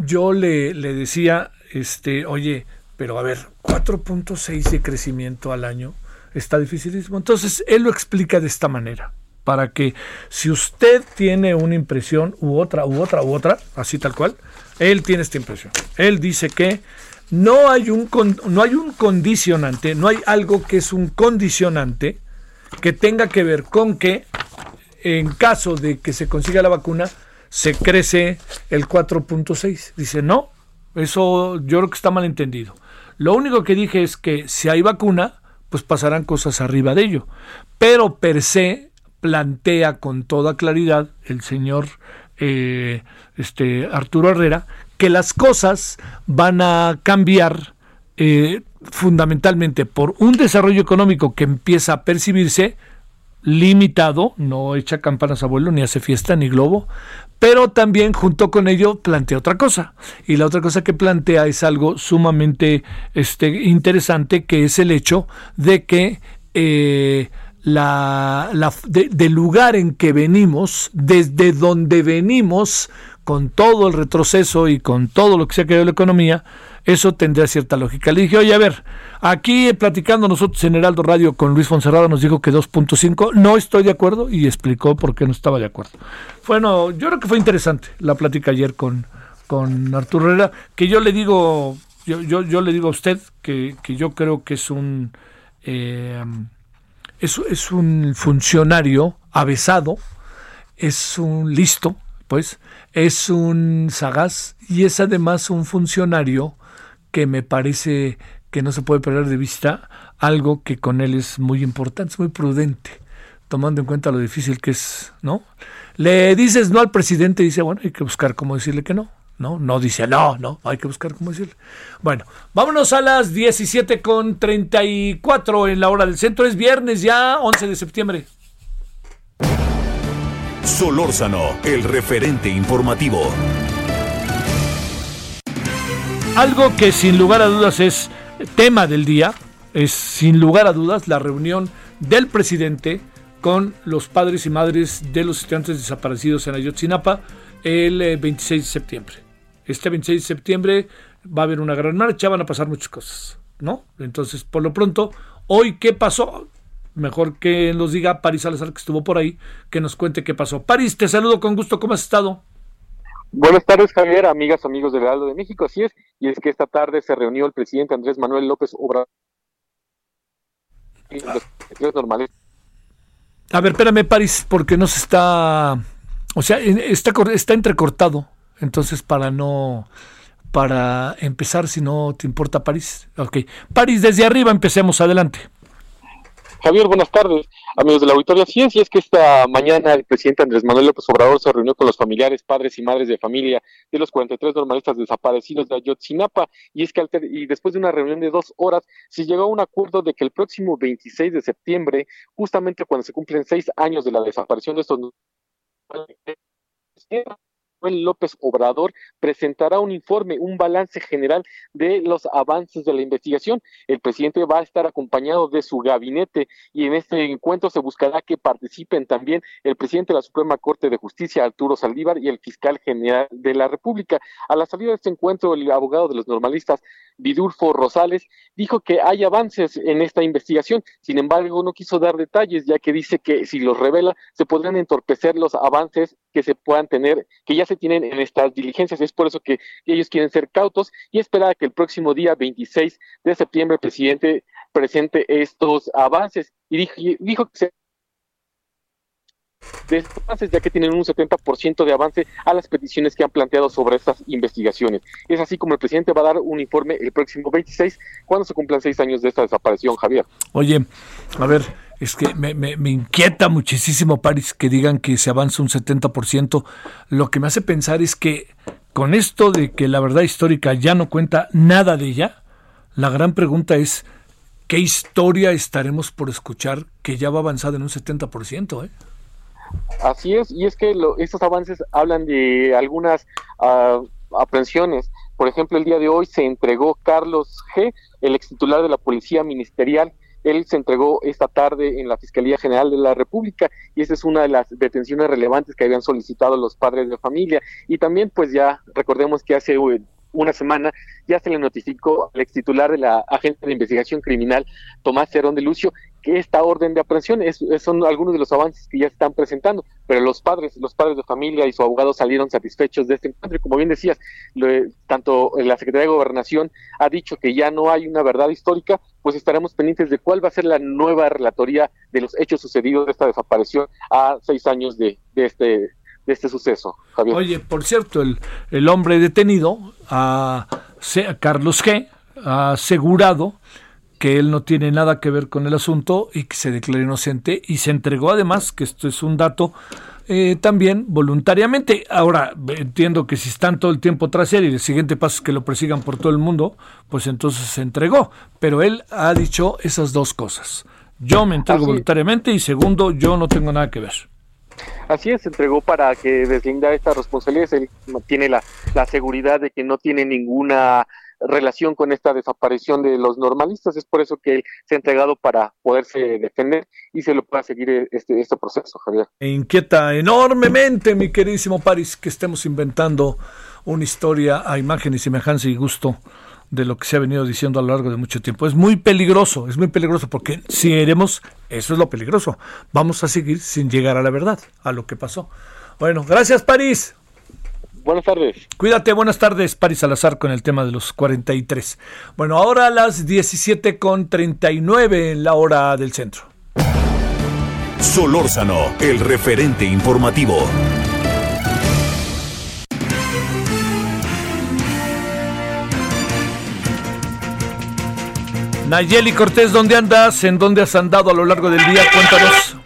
yo le, le decía, este, oye, pero a ver, 4.6 de crecimiento al año está dificilísimo. Entonces, él lo explica de esta manera, para que si usted tiene una impresión u otra, u otra, u otra, así tal cual, él tiene esta impresión. Él dice que no hay un, no hay un condicionante, no hay algo que es un condicionante que tenga que ver con que en caso de que se consiga la vacuna, se crece el 4.6. Dice, no, eso yo creo que está mal entendido. Lo único que dije es que si hay vacuna, pues pasarán cosas arriba de ello. Pero per se plantea con toda claridad el señor eh, este, Arturo Herrera que las cosas van a cambiar eh, fundamentalmente por un desarrollo económico que empieza a percibirse limitado, no echa campanas a vuelo, ni hace fiesta, ni globo, pero también junto con ello plantea otra cosa. Y la otra cosa que plantea es algo sumamente este, interesante, que es el hecho de que eh, la, la de- del lugar en que venimos, desde donde venimos, con todo el retroceso y con todo lo que se ha caído la economía, eso tendría cierta lógica. Le dije, oye, a ver, aquí eh, platicando nosotros en Heraldo Radio con Luis Fonserrada nos dijo que 2.5, no estoy de acuerdo y explicó por qué no estaba de acuerdo. Bueno, yo creo que fue interesante la plática ayer con, con Arturo Herrera, que yo le digo, yo, yo, le digo a usted que, que yo creo que es un... eh, es, es un funcionario avesado, es un listo, pues, es un sagaz y es además un funcionario que me parece que no se puede perder de vista algo que con él es muy importante, es muy prudente, tomando en cuenta lo difícil que es, ¿no? Le dices no al presidente, dice, bueno, hay que buscar cómo decirle que no. No, no dice no, no, hay que buscar cómo decirle. Bueno, vámonos a las 17 con 34 en la hora del centro. Es viernes ya, 11 de septiembre. Solórzano, el referente informativo. Algo que sin lugar a dudas es tema del día, es sin lugar a dudas la reunión del presidente con los padres y madres de los estudiantes desaparecidos en Ayotzinapa el eh, 26 de septiembre. Este 26 de septiembre va a haber una gran marcha, van a pasar muchas cosas, ¿no? Entonces, por lo pronto, hoy, ¿qué pasó? Mejor que nos diga París Salazar, que estuvo por ahí, que nos cuente qué pasó. París, te saludo con gusto, ¿cómo has estado? Buenas tardes, Javier, amigas, amigos del Heraldo de México. Así es, y es que esta tarde se reunió el presidente Andrés Manuel López Obrador. y los secretarios normales. A ver, espérame, París, porque no se está. O sea, está, está entrecortado. Entonces, para no. Para empezar, si no te importa, París. Ok. París, desde arriba empecemos. Adelante. Javier, buenas tardes, amigos de la auditoría. Así es, que esta mañana el presidente Andrés Manuel López Obrador se reunió con los familiares, padres y madres de familia de los 43 normalistas desaparecidos de Ayotzinapa. Y es que y después de una reunión de dos horas, se llegó a un acuerdo de que el próximo 26 de septiembre, justamente cuando se cumplen seis años de la desaparición de estos Manuel López Obrador presentará un informe, un balance general de los avances de la investigación. El presidente va a estar acompañado de su gabinete y en este encuentro se buscará que participen también el presidente de la Suprema Corte de Justicia, Arturo Saldívar, y el fiscal general de la República. A la salida de este encuentro, el abogado de los normalistas, Vidulfo Rosales, dijo que hay avances en esta investigación. Sin embargo, no quiso dar detalles, ya que dice que si los revela, se podrían entorpecer los avances que se puedan tener, que ya se tienen en estas diligencias. Es por eso que, ellos quieren ser cautos y esperar a que el próximo día 26 de septiembre el presidente presente estos avances. Y dijo, que se de avances, ya que tienen un 70% de avance a las peticiones que han planteado sobre estas investigaciones. Es así como el presidente va a dar un informe el próximo 26, cuando se cumplan seis años de esta desaparición, Javier. Oye, a ver, es que me, inquieta muchísimo, París, que digan que se avanza un 70%. Lo que me hace pensar es que con esto de que la verdad histórica ya no cuenta nada de ella, la gran pregunta es, ¿qué historia estaremos por escuchar que ya va avanzada en un 70%? ¿eh? Así es, y es que lo- estos avances hablan de algunas ah, aprehensiones. Por ejemplo, el día de hoy se entregó Carlos G., el ex titular de la Policía Ministerial. Él se entregó esta tarde en la Fiscalía General de la República y esa es una de las detenciones relevantes que habían solicitado los padres de familia. Y también, pues ya recordemos que hace eh, una semana ya se le notificó al ex titular de la Agencia de Investigación Criminal, Tomás Cerón de Lucio, esta orden de aprehensión es, son algunos de los avances que ya están presentando, pero los padres, los padres de familia y su abogado salieron satisfechos de este encuentro y como bien decías, lo- tanto la Secretaría de Gobernación ha dicho que ya no hay una verdad histórica, pues estaremos pendientes de cuál va a ser la nueva relatoría de los hechos sucedidos de esta desaparición a seis años de, de este de este suceso, Javier. Oye, por cierto, el, el hombre detenido, a, a Carlos G., ha asegurado que él no tiene nada que ver con el asunto y que se declara inocente y se entregó además, que esto es un dato, eh, también voluntariamente. Ahora, entiendo que si están todo el tiempo tras él y el siguiente paso es que lo persigan por todo el mundo, pues entonces se entregó. Pero él ha dicho esas dos cosas. Yo me entrego Así voluntariamente y segundo, yo no tengo nada que ver. Así es, se entregó para que deslindar esta responsabilidad. Él tiene la, la seguridad de que no tiene ninguna relación con esta desaparición de los normalistas. Es por eso que él se ha entregado para poderse defender y se lo pueda seguir eh, este, este proceso, Javier. Me inquieta enormemente, mi queridísimo Paris, que estemos inventando una historia a imagen y semejanza y gusto de lo que se ha venido diciendo a lo largo de mucho tiempo. Es muy peligroso, es muy peligroso porque si iremos, eso es lo peligroso, vamos a seguir sin llegar a la verdad, a lo que pasó. Bueno, gracias París. Buenas tardes. Cuídate, buenas tardes, Paris Salazar con el tema de los 43. Bueno, ahora a las 17 con 39 en la hora del centro. Solórzano, el referente informativo. Nayeli Cortés, ¿dónde andas? ¿En dónde has andado a lo largo del día? Cuéntanos.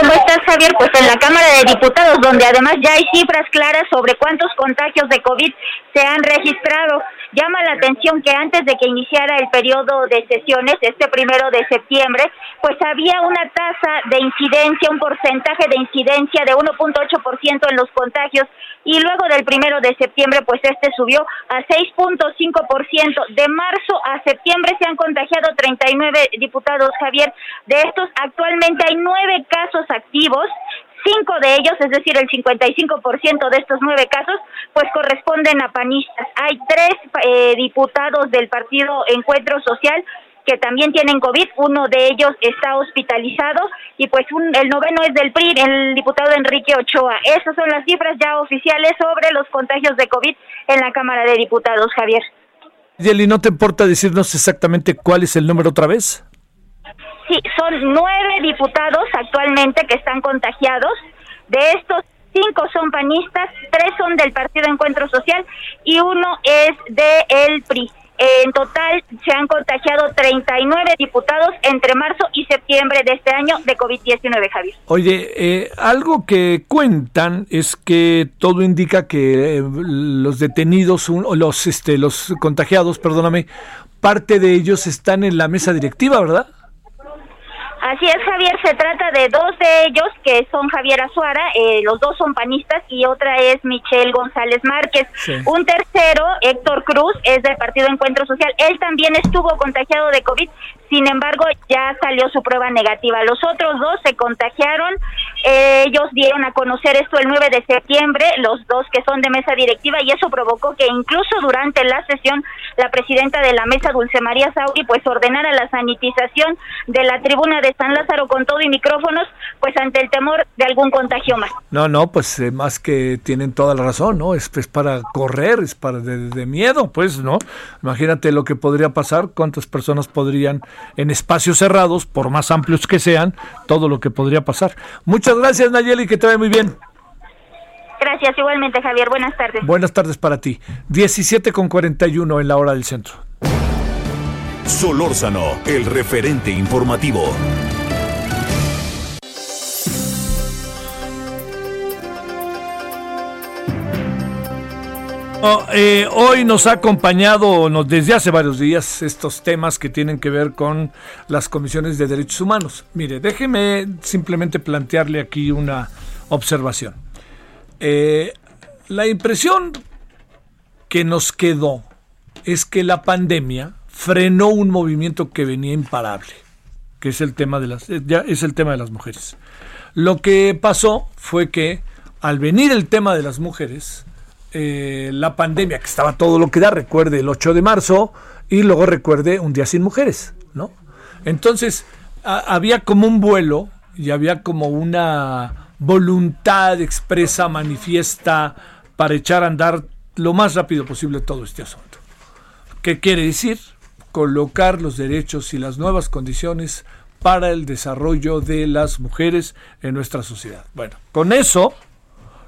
¿Cómo Javier? Pues en la Cámara de Diputados, donde además ya hay cifras claras sobre cuántos contagios de COVID se han registrado. Llama la atención que antes de que iniciara el periodo de sesiones, este primero de septiembre, pues había una tasa de incidencia, un porcentaje de incidencia de 1.8% en los contagios y luego del primero de septiembre, pues este subió a 6.5%. De marzo a septiembre se han contagiado 39 diputados, Javier. De estos, actualmente hay nueve casos activos. Cinco de ellos, es decir, el 55% de estos nueve casos, pues corresponden a panistas. Hay tres eh, diputados del partido Encuentro Social que también tienen COVID, uno de ellos está hospitalizado y pues un, el noveno es del PRI, el diputado Enrique Ochoa. Esas son las cifras ya oficiales sobre los contagios de COVID en la Cámara de Diputados, Javier. Nayeli, ¿no te importa decirnos exactamente cuál es el número otra vez? Sí, son nueve diputados actualmente que están contagiados. De estos, cinco son panistas, tres son del Partido Encuentro Social y uno es de el PRI. En total se han contagiado 39 diputados entre marzo y septiembre de este año de COVID-19, Javier. Oye, eh, algo que cuentan es que todo indica que eh, los detenidos, los, este, los contagiados, perdóname, parte de ellos están en la mesa directiva, ¿verdad? Así es, Javier, se trata de dos de ellos que son Javier Azuara, eh, los dos son panistas y otra es Michelle González Márquez. Sí. Un tercero, Héctor Cruz, es del Partido Encuentro Social. Él también estuvo contagiado de COVID, sin embargo, ya salió su prueba negativa. Los otros dos se contagiaron, eh, ellos dieron a conocer esto el 9 de septiembre, los dos que son de mesa directiva, y eso provocó que incluso durante la sesión la presidenta de la mesa, Dulce María Sauri, pues ordenara la sanitización de la tribuna de San Lázaro con todo y micrófonos, pues ante el temor de algún contagio más. No, no, pues eh, más que tienen toda la razón, ¿no? Es, para correr, es para de, de miedo, pues, ¿no? Imagínate lo que podría pasar, cuántas personas podrían en espacios cerrados, por más amplios que sean, todo lo que podría pasar. Muchas gracias, Nayeli, que te vaya muy bien. Gracias, igualmente, Javier. Buenas tardes. Buenas tardes para ti. 17 con 41 en la hora del centro. Solórzano, el referente informativo. Eh, hoy nos ha acompañado nos, desde hace varios días estos temas que tienen que ver con las comisiones de derechos humanos. Mire, déjeme simplemente plantearle aquí una observación. Eh, la impresión que nos quedó es que la pandemia frenó un movimiento que venía imparable, que es el tema de las, eh, ya es el tema de las mujeres. Lo que pasó fue que al venir el tema de las mujeres, eh, la pandemia, que estaba todo lo que da, recuerde el 8 de marzo, y luego recuerde un día sin mujeres, ¿no? Entonces, había como un vuelo y había como una voluntad expresa, manifiesta, para echar a andar lo más rápido posible todo este asunto. ¿Qué quiere decir? Colocar los derechos y las nuevas condiciones para el desarrollo de las mujeres en nuestra sociedad. Bueno, con eso,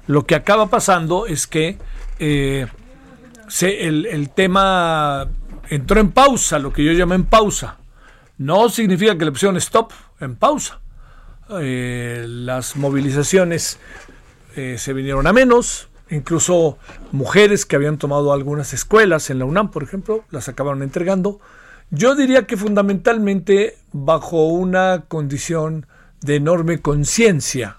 lo que acaba pasando es que eh, el, tema entró en pausa, lo que yo llamo en pausa. No significa que le pusieron stop, en pausa. Eh, las movilizaciones eh, se vinieron a menos, incluso mujeres que habían tomado algunas escuelas en la UNAM, por ejemplo, las acabaron entregando. Yo diría que fundamentalmente bajo una condición de enorme conciencia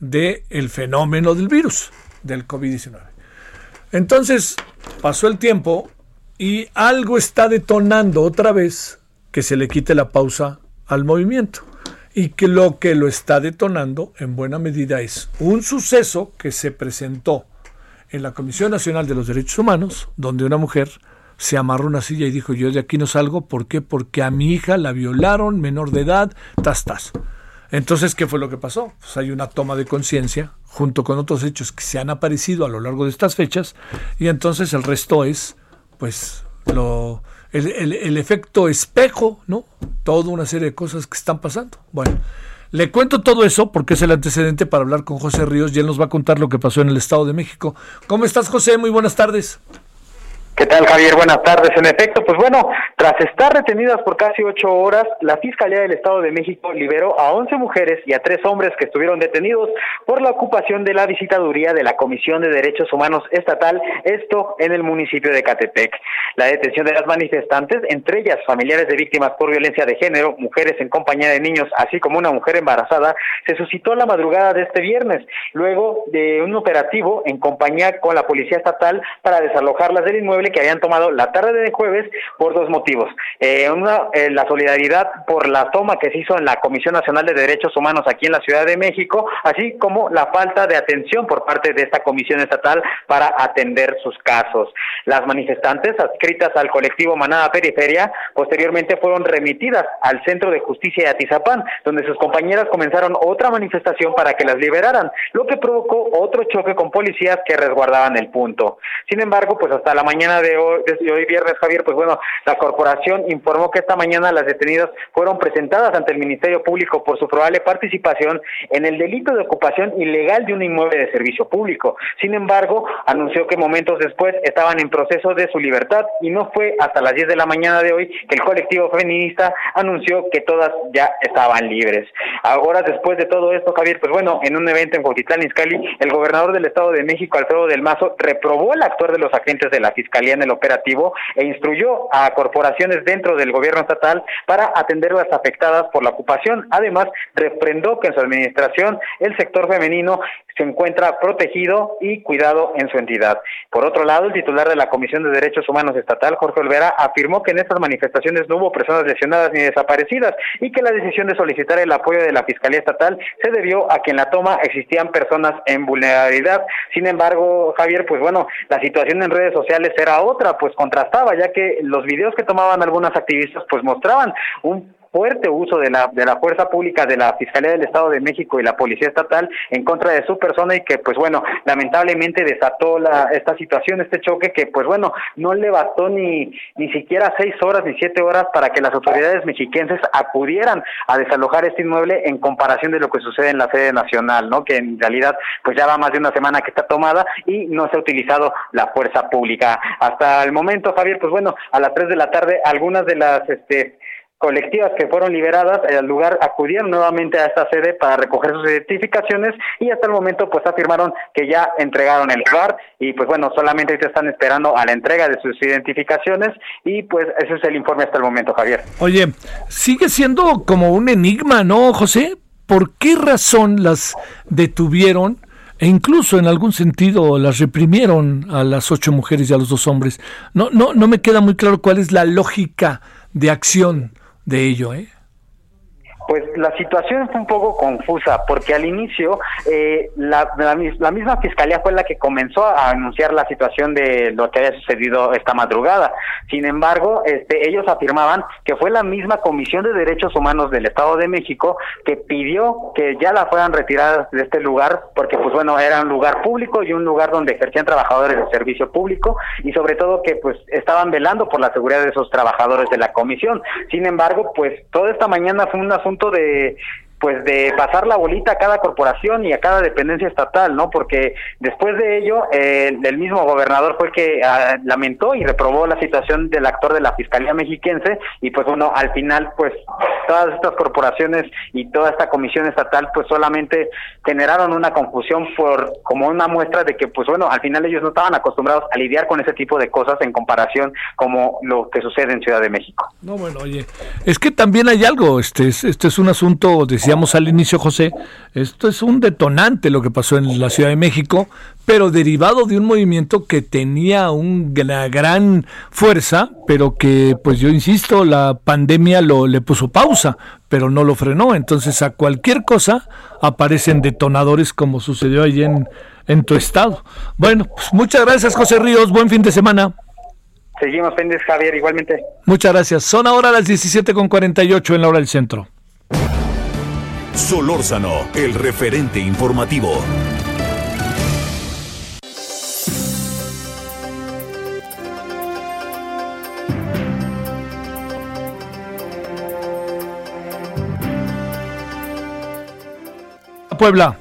del el fenómeno del virus, del COVID-19. Entonces pasó el tiempo y algo está detonando otra vez que se le quite la pausa al movimiento. Y que lo que lo está detonando en buena medida es un suceso que se presentó en la Comisión Nacional de los Derechos Humanos, donde una mujer se amarró una silla y dijo, yo de aquí no salgo, ¿por qué? Porque a mi hija la violaron, menor de edad, tas, tas. Entonces, ¿qué fue lo que pasó? Pues hay una toma de conciencia junto con otros hechos que se han aparecido a lo largo de estas fechas y entonces el resto es, pues, lo, el, el- efecto espejo, ¿no? Toda una serie de cosas que están pasando. Bueno, le cuento todo eso porque es el antecedente para hablar con José Ríos y él nos va a contar lo que pasó en el Estado de México. ¿Cómo estás, José? Muy buenas tardes. ¿Qué tal, Javier? Buenas tardes. En efecto, pues bueno, tras estar retenidas por casi ocho horas, la Fiscalía del Estado de México liberó a 11 mujeres y a tres hombres que estuvieron detenidos por la ocupación de la visitaduría de la Comisión de Derechos Humanos Estatal, esto en el municipio de Catepec. La detención de las manifestantes, entre ellas familiares de víctimas por violencia de género, mujeres en compañía de niños, así como una mujer embarazada, se suscitó la madrugada de este viernes, luego de un operativo en compañía con la Policía Estatal para desalojarlas del inmueble que habían tomado la tarde de jueves por dos motivos. Eh, una, eh, la solidaridad por la toma que se hizo en la Comisión Nacional de Derechos Humanos aquí en la Ciudad de México, así como la falta de atención por parte de esta Comisión Estatal para atender sus casos. Las manifestantes adscritas al colectivo Manada Periferia posteriormente fueron remitidas al Centro de Justicia de Atizapán, donde sus compañeras comenzaron otra manifestación para que las liberaran, lo que provocó otro choque con policías que resguardaban el punto. Sin embargo, pues hasta la mañana de hoy, hoy viernes, Javier, pues bueno, la corporación informó que esta mañana las detenidas fueron presentadas ante el Ministerio Público por su probable participación en el delito de ocupación ilegal de un inmueble de servicio público. Sin embargo, anunció que momentos después estaban en proceso de su libertad y no fue hasta las 10 de la mañana de hoy que el colectivo feminista anunció que todas ya estaban libres. Ahora, después de todo esto, Javier, pues bueno, en un evento en Cuautitlán, Izcalli, el gobernador del Estado de México, Alfredo del Mazo, reprobó el actuar de los agentes de la Fiscalía en el operativo e instruyó a corporaciones dentro del gobierno estatal para atender las afectadas por la ocupación. Además, refrendó que en su administración el sector femenino se encuentra protegido y cuidado en su entidad. Por otro lado, el titular de la Comisión de Derechos Humanos Estatal, Jorge Olvera, afirmó que en estas manifestaciones no hubo personas lesionadas ni desaparecidas y que la decisión de solicitar el apoyo de la Fiscalía Estatal se debió a que en la toma existían personas en vulnerabilidad. Sin embargo, Javier, pues bueno, la situación en redes sociales era otra, pues contrastaba, ya que los videos que tomaban algunas activistas pues mostraban un fuerte uso de la de la fuerza pública de la Fiscalía del Estado de México y la Policía Estatal en contra de su persona y que pues bueno lamentablemente desató la esta situación este choque que pues bueno no le bastó ni ni siquiera seis horas ni siete horas para que las autoridades mexiquenses acudieran a desalojar este inmueble en comparación de lo que sucede en la sede nacional no que en realidad pues ya va más de una semana que está tomada y no se ha utilizado la fuerza pública. Hasta el momento Javier pues bueno a las tres de la tarde algunas de las este colectivas que fueron liberadas al lugar acudieron nuevamente a esta sede para recoger sus identificaciones y hasta el momento pues afirmaron que ya entregaron el lugar y pues bueno solamente ahorita están esperando a la entrega de sus identificaciones y pues ese es el informe hasta el momento Javier. Oye, sigue siendo como un enigma, ¿no, José? ¿Por qué razón las detuvieron e incluso en algún sentido las reprimieron a las ocho mujeres y a los dos hombres? No, no, no me queda muy claro cuál es la lógica de acción de ello, ¿eh? Pues la situación fue un poco confusa porque al inicio eh, la, la, la misma fiscalía fue la que comenzó a anunciar la situación de lo que había sucedido esta madrugada. Sin embargo, este, ellos afirmaban que fue la misma Comisión de Derechos Humanos del Estado de México que pidió que ya la fueran retiradas de este lugar porque pues bueno era un lugar público y un lugar donde ejercían trabajadores de servicio público y sobre todo que pues estaban velando por la seguridad de esos trabajadores de la comisión. Sin embargo, pues toda esta mañana fue un asunto de pues de pasar la bolita a cada corporación y a cada dependencia estatal, ¿no? Porque después de ello, el mismo gobernador fue el que ah, lamentó y reprobó la situación del actor de la Fiscalía Mexiquense y pues bueno, al final pues todas estas corporaciones y toda esta comisión estatal pues solamente generaron una confusión por como una muestra de que pues bueno, al final ellos no estaban acostumbrados a lidiar con ese tipo de cosas en comparación como lo que sucede en Ciudad de México. No, bueno, oye, es que también hay algo, este es, este es un asunto, decíamos al inicio, José, esto es un detonante lo que pasó en la Ciudad de México, pero derivado de un movimiento que tenía una gran fuerza, pero que, pues yo insisto, la pandemia lo le puso pausa, pero no lo frenó. Entonces, a cualquier cosa aparecen detonadores como sucedió allí en, en tu estado. Bueno, pues muchas gracias, José Ríos. Buen fin de semana. Seguimos pendientes, Javier, igualmente. Muchas gracias. Son ahora las 17.48 en la hora del centro. Solórzano, el referente informativo. Puebla.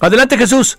Adelante, Jesús.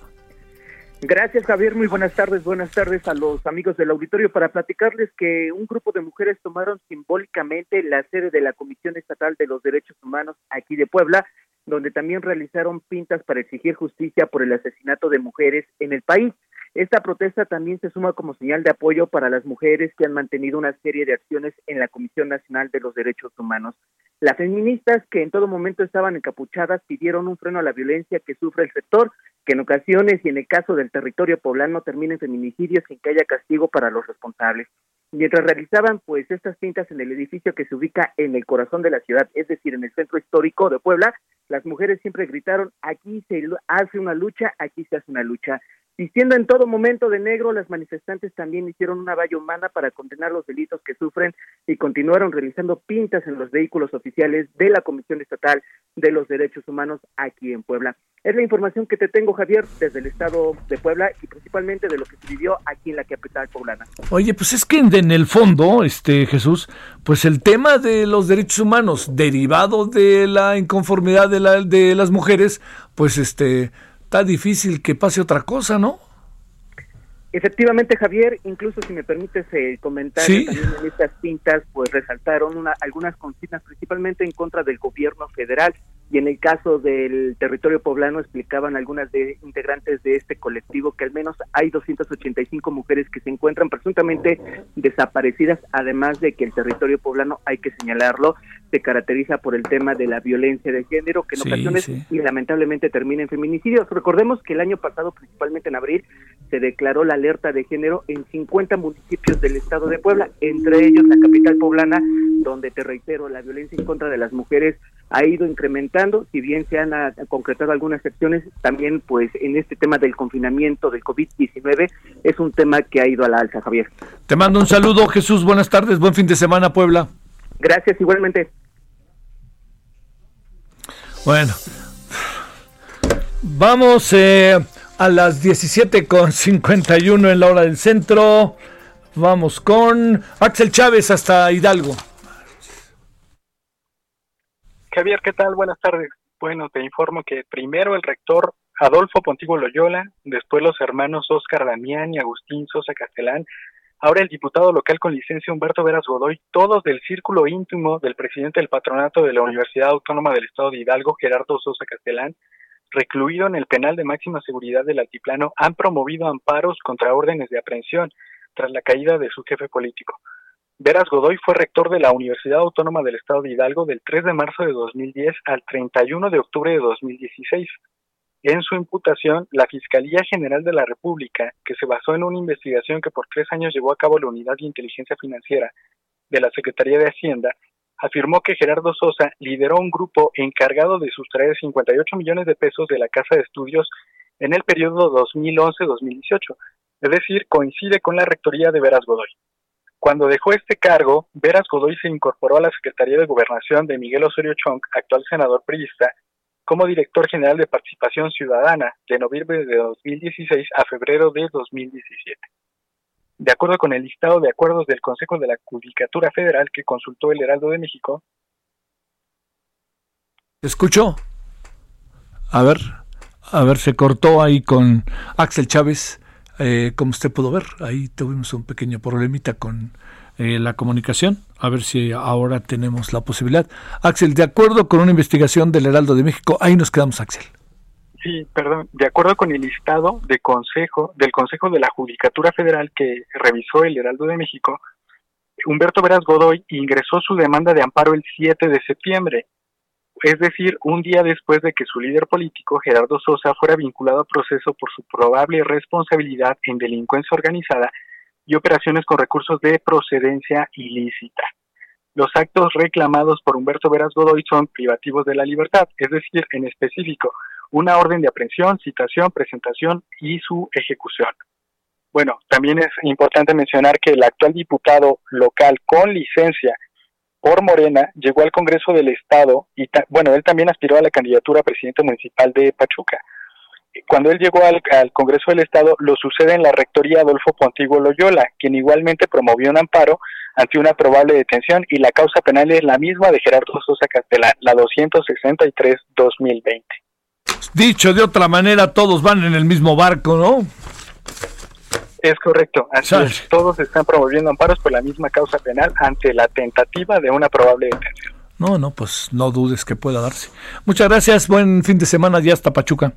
Gracias, Javier. Muy buenas tardes. Buenas tardes a los amigos del auditorio para platicarles que un grupo de mujeres tomaron simbólicamente la sede de la Comisión Estatal de los Derechos Humanos aquí de Puebla, donde también realizaron pintas para exigir justicia por el asesinato de mujeres en el país. Esta protesta también se suma como señal de apoyo para las mujeres que han mantenido una serie de acciones en la Comisión Nacional de los Derechos Humanos. Las feministas que en todo momento estaban encapuchadas pidieron un freno a la violencia que sufre el sector, que en ocasiones y en el caso del territorio poblano termina en feminicidios sin que haya castigo para los responsables. Mientras realizaban pues estas pintas en el edificio que se ubica en el corazón de la ciudad, es decir, en el centro histórico de Puebla, las mujeres siempre gritaron, aquí se hace una lucha, aquí se hace una lucha. Vistiendo en todo momento de negro, las manifestantes también hicieron una valla humana para condenar los delitos que sufren y continuaron realizando pintas en los vehículos oficiales de la Comisión Estatal de los Derechos Humanos aquí en Puebla. Es la información que te tengo, Javier, desde el estado de Puebla y principalmente de lo que se vivió aquí en la capital poblana. Oye, pues es que en el fondo, este Jesús, pues el tema de los derechos humanos derivado de la inconformidad de, la, de las mujeres, pues este está difícil que pase otra cosa, ¿no? Efectivamente, Javier, incluso si me permites eh, comentar, Sí. también en estas pintas, pues resaltaron una, algunas consignas, principalmente en contra del gobierno federal, y en el caso del territorio poblano explicaban algunas de integrantes de este colectivo que al menos hay 285 mujeres que se encuentran presuntamente desaparecidas, además de que el territorio poblano, hay que señalarlo, se caracteriza por el tema de la violencia de género, que en Sí, ocasiones sí. y lamentablemente termina en feminicidios. Recordemos que el año pasado, principalmente en abril, se declaró la alerta de género en 50 municipios del estado de Puebla, entre ellos la capital poblana, donde te reitero, la violencia en contra de las mujeres ha ido incrementando, si bien se han ah, concretado algunas acciones, también pues en este tema del confinamiento del COVID-19 es un tema que ha ido a la alza, Javier. Te mando un saludo, Jesús. Buenas tardes, buen fin de semana, Puebla. Gracias, igualmente. Bueno, vamos eh, a las 17.51 en la hora del centro. Vamos con Axel Chávez hasta Hidalgo. Javier, ¿qué tal? Buenas tardes. Bueno, te informo que primero el rector Adolfo Pontigo Loyola, después los hermanos Óscar Damián y Agustín Sosa Castelán, ahora el diputado local con licencia Humberto Veras Godoy, todos del círculo íntimo del presidente del patronato de la Universidad Autónoma del Estado de Hidalgo, Gerardo Sosa Castelán, recluido en el penal de máxima seguridad del Altiplano, han promovido amparos contra órdenes de aprehensión tras la caída de su jefe político. Veras Godoy fue rector de la Universidad Autónoma del Estado de Hidalgo del 3 de marzo de 2010 al 31 de octubre de 2016. En su imputación, la Fiscalía General de la República, que se basó en una investigación que por tres años llevó a cabo la Unidad de Inteligencia Financiera de la Secretaría de Hacienda, afirmó que Gerardo Sosa lideró un grupo encargado de sustraer 58 millones de pesos de la Casa de Estudios en el periodo 2011-2018, es decir, coincide con la rectoría de Veras Godoy. Cuando dejó este cargo, Veras Godoy se incorporó a la Secretaría de Gobernación de Miguel Osorio Chong, actual senador priista, como director general de Participación Ciudadana de noviembre de 2016 a febrero de 2017. De acuerdo con el listado de acuerdos del Consejo de la Judicatura Federal que consultó el Heraldo de México, ¿Te escucho? A ver, a ver, se cortó ahí con Axel Chávez. Eh, como usted pudo ver, ahí tuvimos un pequeño problemita con eh, la comunicación. A ver si ahora tenemos la posibilidad. Axel, de acuerdo con una investigación del Heraldo de México, ahí nos quedamos, Axel. Sí, perdón. De acuerdo con el listado de consejo del Consejo de la Judicatura Federal que revisó el Heraldo de México, Humberto Veras Godoy ingresó su demanda de amparo el 7 de septiembre, es decir, un día después de que su líder político, Gerardo Sosa, fuera vinculado a proceso por su probable responsabilidad en delincuencia organizada y operaciones con recursos de procedencia ilícita. Los actos reclamados por Humberto Veras Godoy son privativos de la libertad, es decir, en específico, una orden de aprehensión, citación, presentación y su ejecución. Bueno, también es importante mencionar que el actual diputado local con licencia por Morena llegó al Congreso del Estado y, bueno, él también aspiró a la candidatura a presidente municipal de Pachuca. Cuando él llegó al, al, Congreso del Estado, lo sucede en la rectoría Adolfo Pontigo Loyola, quien igualmente promovió un amparo ante una probable detención y la causa penal es la misma de Gerardo Sosa Castellán, la 263-2020. Dicho de otra manera, todos van en el mismo barco, ¿no? Es correcto, así es. Todos están promoviendo amparos por la misma causa penal ante la tentativa de una probable detención. No, no, pues no dudes que pueda darse. Muchas gracias, buen fin de semana, ya hasta Pachuca.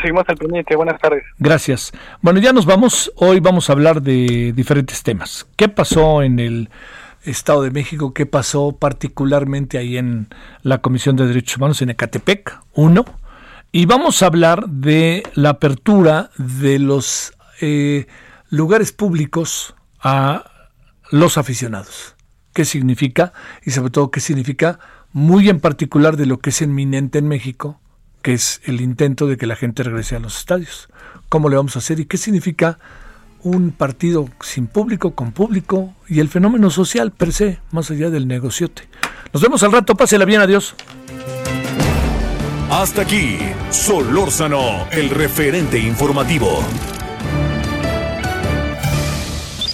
Seguimos al pendiente, buenas tardes. Gracias. Bueno, ya nos vamos, hoy vamos a hablar de diferentes temas. ¿Qué pasó en el Estado de México? ¿Qué pasó particularmente ahí en la Comisión de Derechos Humanos en Ecatepec? Uno. Y vamos a hablar de la apertura de los eh, lugares públicos a los aficionados. ¿Qué significa? Y sobre todo, ¿qué significa? Muy en particular de lo que es inminente en México, que es el intento de que la gente regrese a los estadios. ¿Cómo le vamos a hacer? ¿Y qué significa un partido sin público, con público y el fenómeno social per se, más allá del negociote? Nos vemos al rato, pásela bien, adiós. Hasta aquí, Solórzano, el referente informativo.